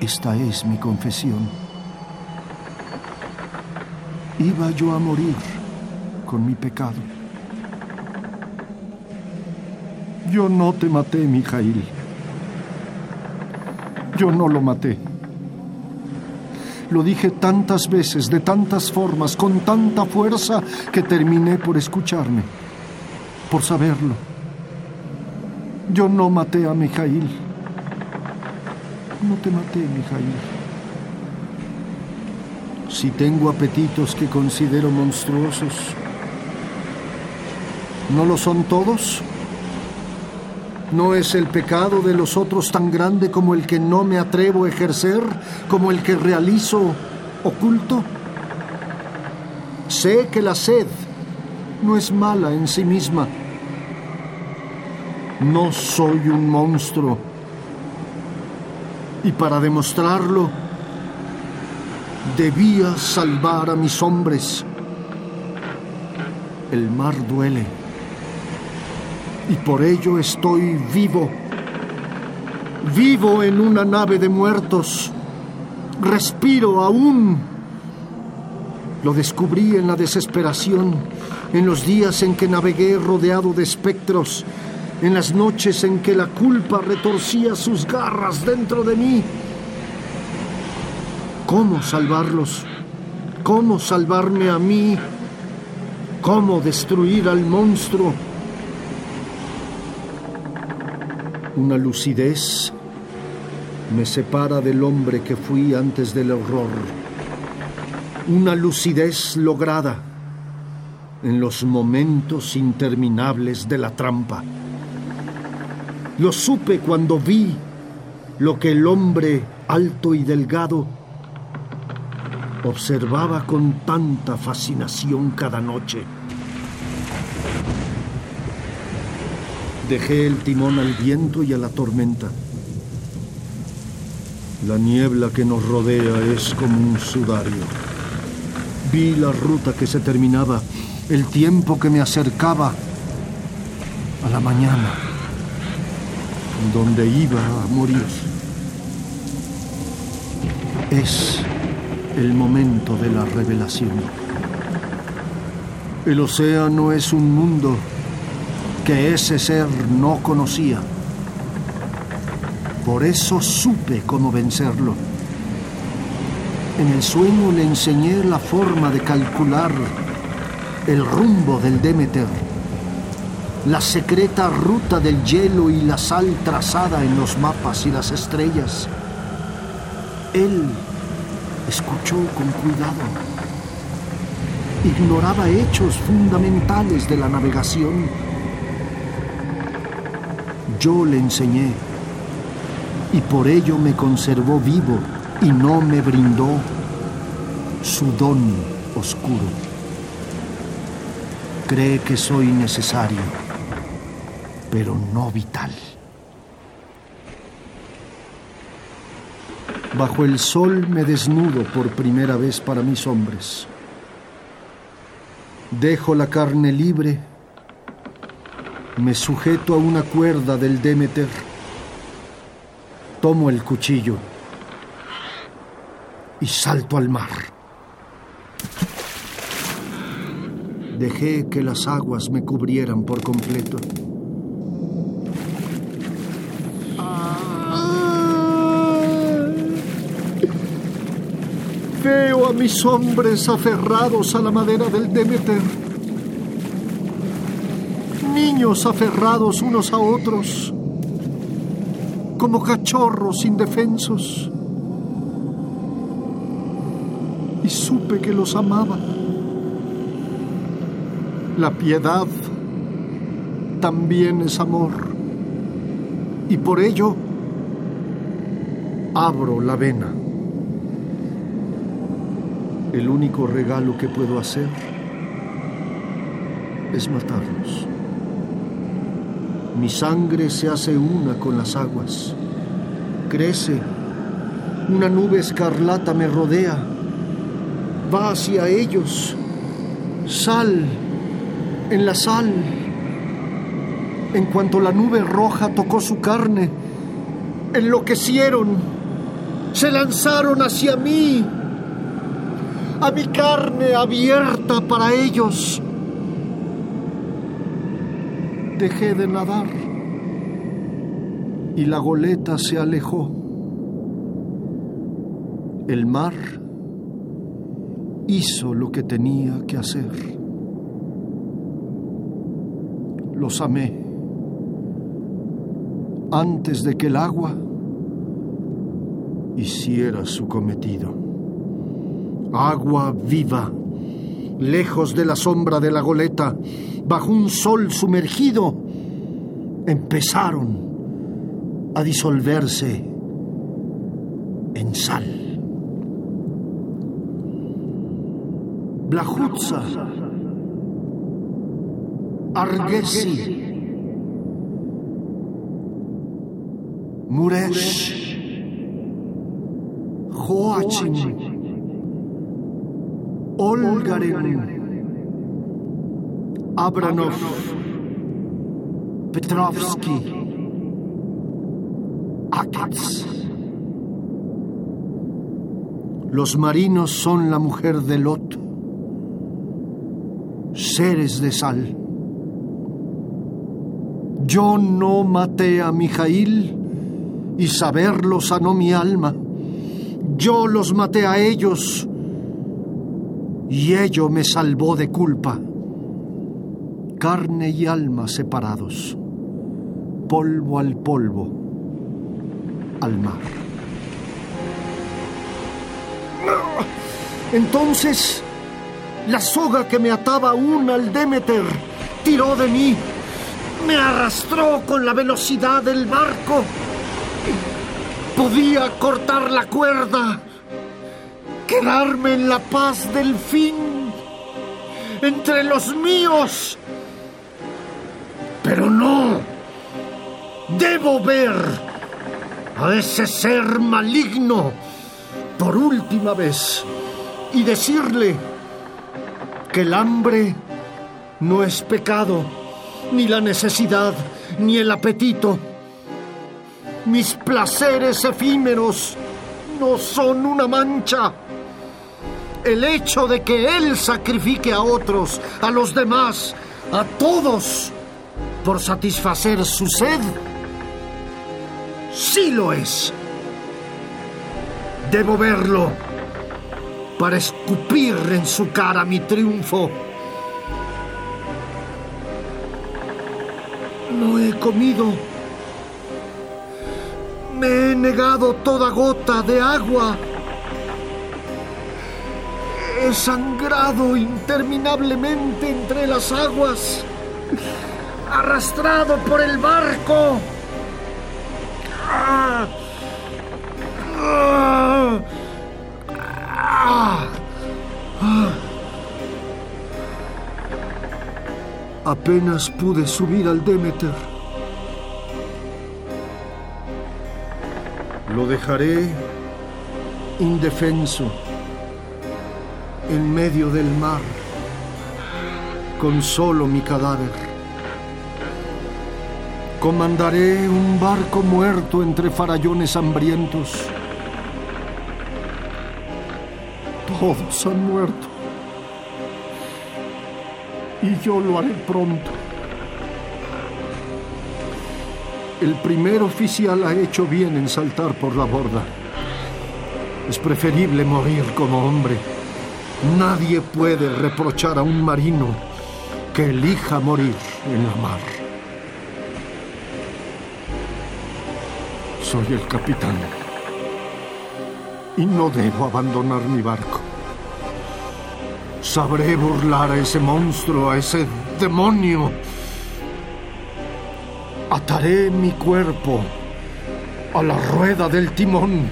Esta es mi confesión. Iba yo a morir con mi pecado. Yo no te maté, Mijail. Yo no lo maté. Lo dije tantas veces, de tantas formas, con tanta fuerza, que terminé por escucharme, por saberlo. Yo no maté a Mijail. No te maté, Mijail. Si tengo apetitos que considero monstruosos, ¿no lo son todos? ¿No es el pecado de los otros tan grande como el que no me atrevo a ejercer, como el que realizo oculto? Sé que la sed no es mala en sí misma. No soy un monstruo. Y para demostrarlo, debía salvar a mis hombres. El mar duele y por ello estoy vivo. Vivo en una nave de muertos. Respiro aún. Lo descubrí en la desesperación, en los días en que navegué rodeado de espectros, en las noches en que la culpa retorcía sus garras dentro de mí. ¿Cómo salvarlos? ¿Cómo salvarme a mí? ¿Cómo destruir al monstruo? Una lucidez me separa del hombre que fui antes del horror. Una lucidez lograda en los momentos interminables de la trampa. Lo supe cuando vi lo que el hombre alto y delgado observaba con tanta fascinación cada noche. Dejé el timón al viento y a la tormenta. La niebla que nos rodea es como un sudario. Vi la ruta que se terminaba, el tiempo que me acercaba a la mañana, donde iba a morir. Es el momento de la revelación. El océano es un mundo que ese ser no conocía. Por eso supe cómo vencerlo. En el sueño le enseñé la forma de calcular el rumbo del Demeter, la secreta ruta del hielo y la sal trazada en los mapas y las estrellas. Él escuchó con cuidado. Ignoraba hechos fundamentales de la navegación yo le enseñé y por ello me conservó vivo y no me brindó su don oscuro. Cree que soy necesario, pero no vital. Bajo el sol me desnudo por primera vez para mis hombres. Dejo la carne libre me sujeto a una cuerda del Demeter. Tomo el cuchillo y salto al mar. Dejé que las aguas me cubrieran por completo. Mis hombres aferrados a la madera del Demeter niños aferrados unos a otros, como cachorros indefensos. Y supe que los amaba. La piedad también es amor. Y por ello abro la vena. El único regalo que puedo hacer es matarlos. Mi sangre se hace una con las aguas. Crece. Una nube escarlata me rodea. Va hacia ellos. Sal. En la sal. En cuanto la nube roja tocó su carne, enloquecieron. Se lanzaron hacia mí. A mi carne abierta para ellos. dejé de nadar y la goleta se alejó. El mar hizo lo que tenía que hacer. Los amé antes de que el agua hiciera su cometido. Agua viva, lejos de la sombra de la goleta, bajo un sol sumergido, empezaron a disolverse en sal. Blajutza, Argesi, Muresh, Joachim, Olgaren, Abranov, Petrovsky, Akats. Los marinos son la mujer de Lot, seres de sal. Yo no maté a Mijail y saberlo sanó mi alma. Yo los maté a ellos y ello me salvó de culpa. Carne y alma separados, polvo al polvo, al mar. Entonces, la soga que me ataba aún al Demeter tiró de mí, me arrastró con la velocidad del barco. Podía cortar la cuerda, quedarme en la paz del fin, entre los míos. Pero no, debo ver a ese ser maligno por última vez y decirle que el hambre no es pecado, ni la necesidad, ni el apetito. Mis placeres efímeros no son una mancha. El hecho de que Él sacrifique a otros, a los demás, a todos, por satisfacer su sed, sí lo es. Debo verlo para escupir en su cara mi triunfo. No he comido. Me he negado toda gota de agua. He sangrado interminablemente entre las aguas, arrastrado por el barco. Apenas pude subir al Demeter. Lo dejaré indefenso en medio del mar, con solo mi cadáver. Comandaré un barco muerto entre farallones hambrientos. Todos han muerto. Y yo lo haré pronto. El primer oficial ha hecho bien en saltar por la borda. Es preferible morir como hombre. Nadie puede reprochar a un marino que elija morir en la mar. Soy el capitán y no debo abandonar mi barco. Sabré burlar a ese monstruo, a ese demonio. Ataré mi cuerpo a la rueda del timón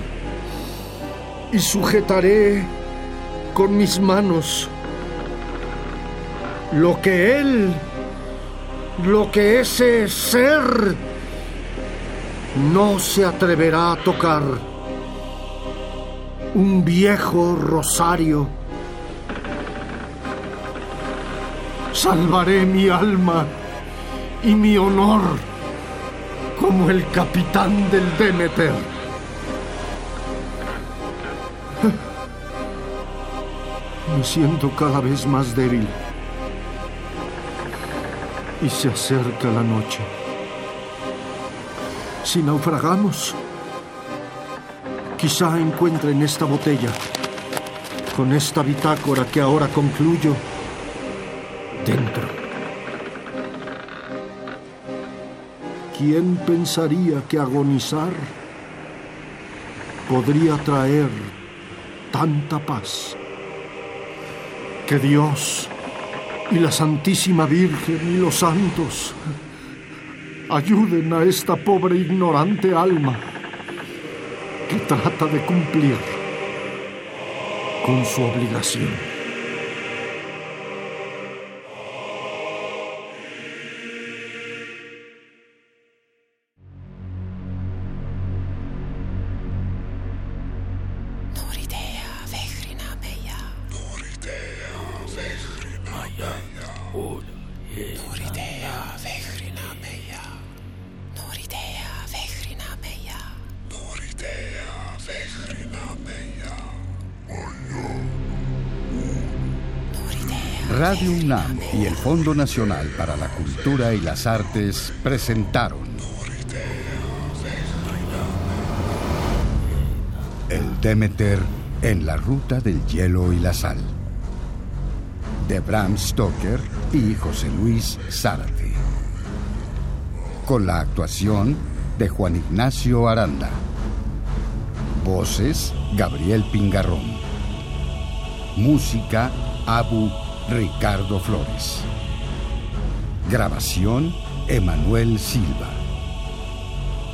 y sujetaré con mis manos lo que él, lo que ese ser no se atreverá a tocar. Un viejo rosario. Salvaré mi alma y mi honor como el capitán del Demeter. Me siento cada vez más débil. y se acerca la noche. Si naufragamos, quizá encuentre en esta botella, con esta bitácora que ahora concluyo, dentro. ¿Quién pensaría que agonizar podría traer tanta paz? Que Dios y la Santísima Virgen y los santos ayuden a esta pobre ignorante alma que trata de cumplir con su obligación. Fondo Nacional para la Cultura y las Artes presentaron El Demeter en la Ruta del Hielo y la Sal de Bram Stoker y José Luis Zárate con la actuación de Juan Ignacio Aranda. Voces Gabriel Pingarrón. Música Abu Ricardo Flores. Grabación, Emanuel Silva.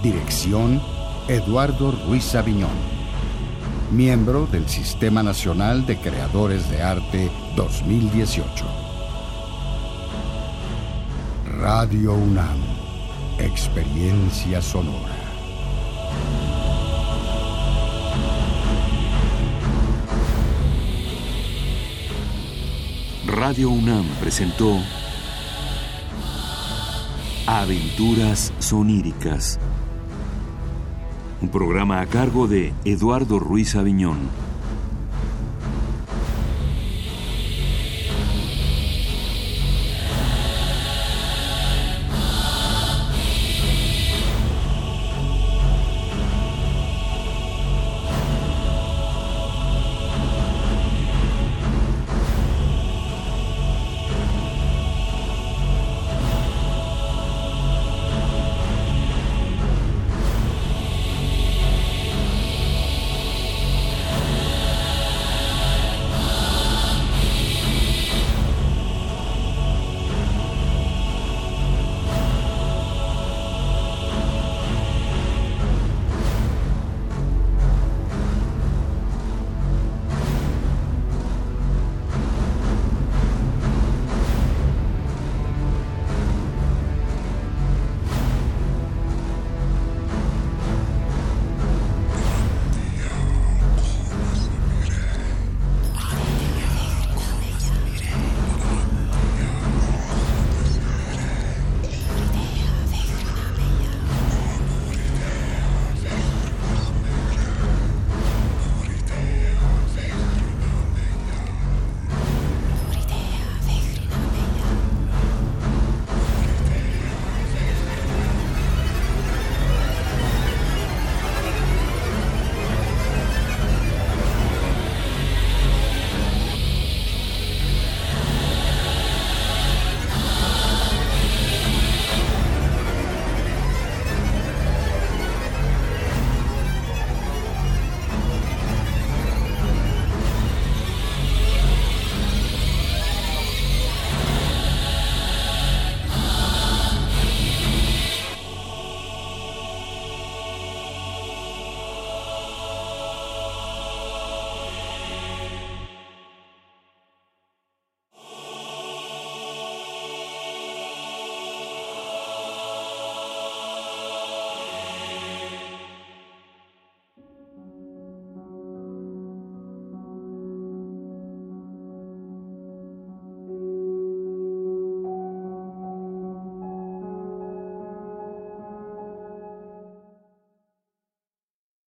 Dirección, Eduardo Ruiz Aviñón. Miembro del Sistema Nacional de Creadores de Arte 2018. Radio UNAM. Experiencia sonora. Radio UNAM presentó Aventuras Soníricas, un programa a cargo de Eduardo Ruiz Aviñón.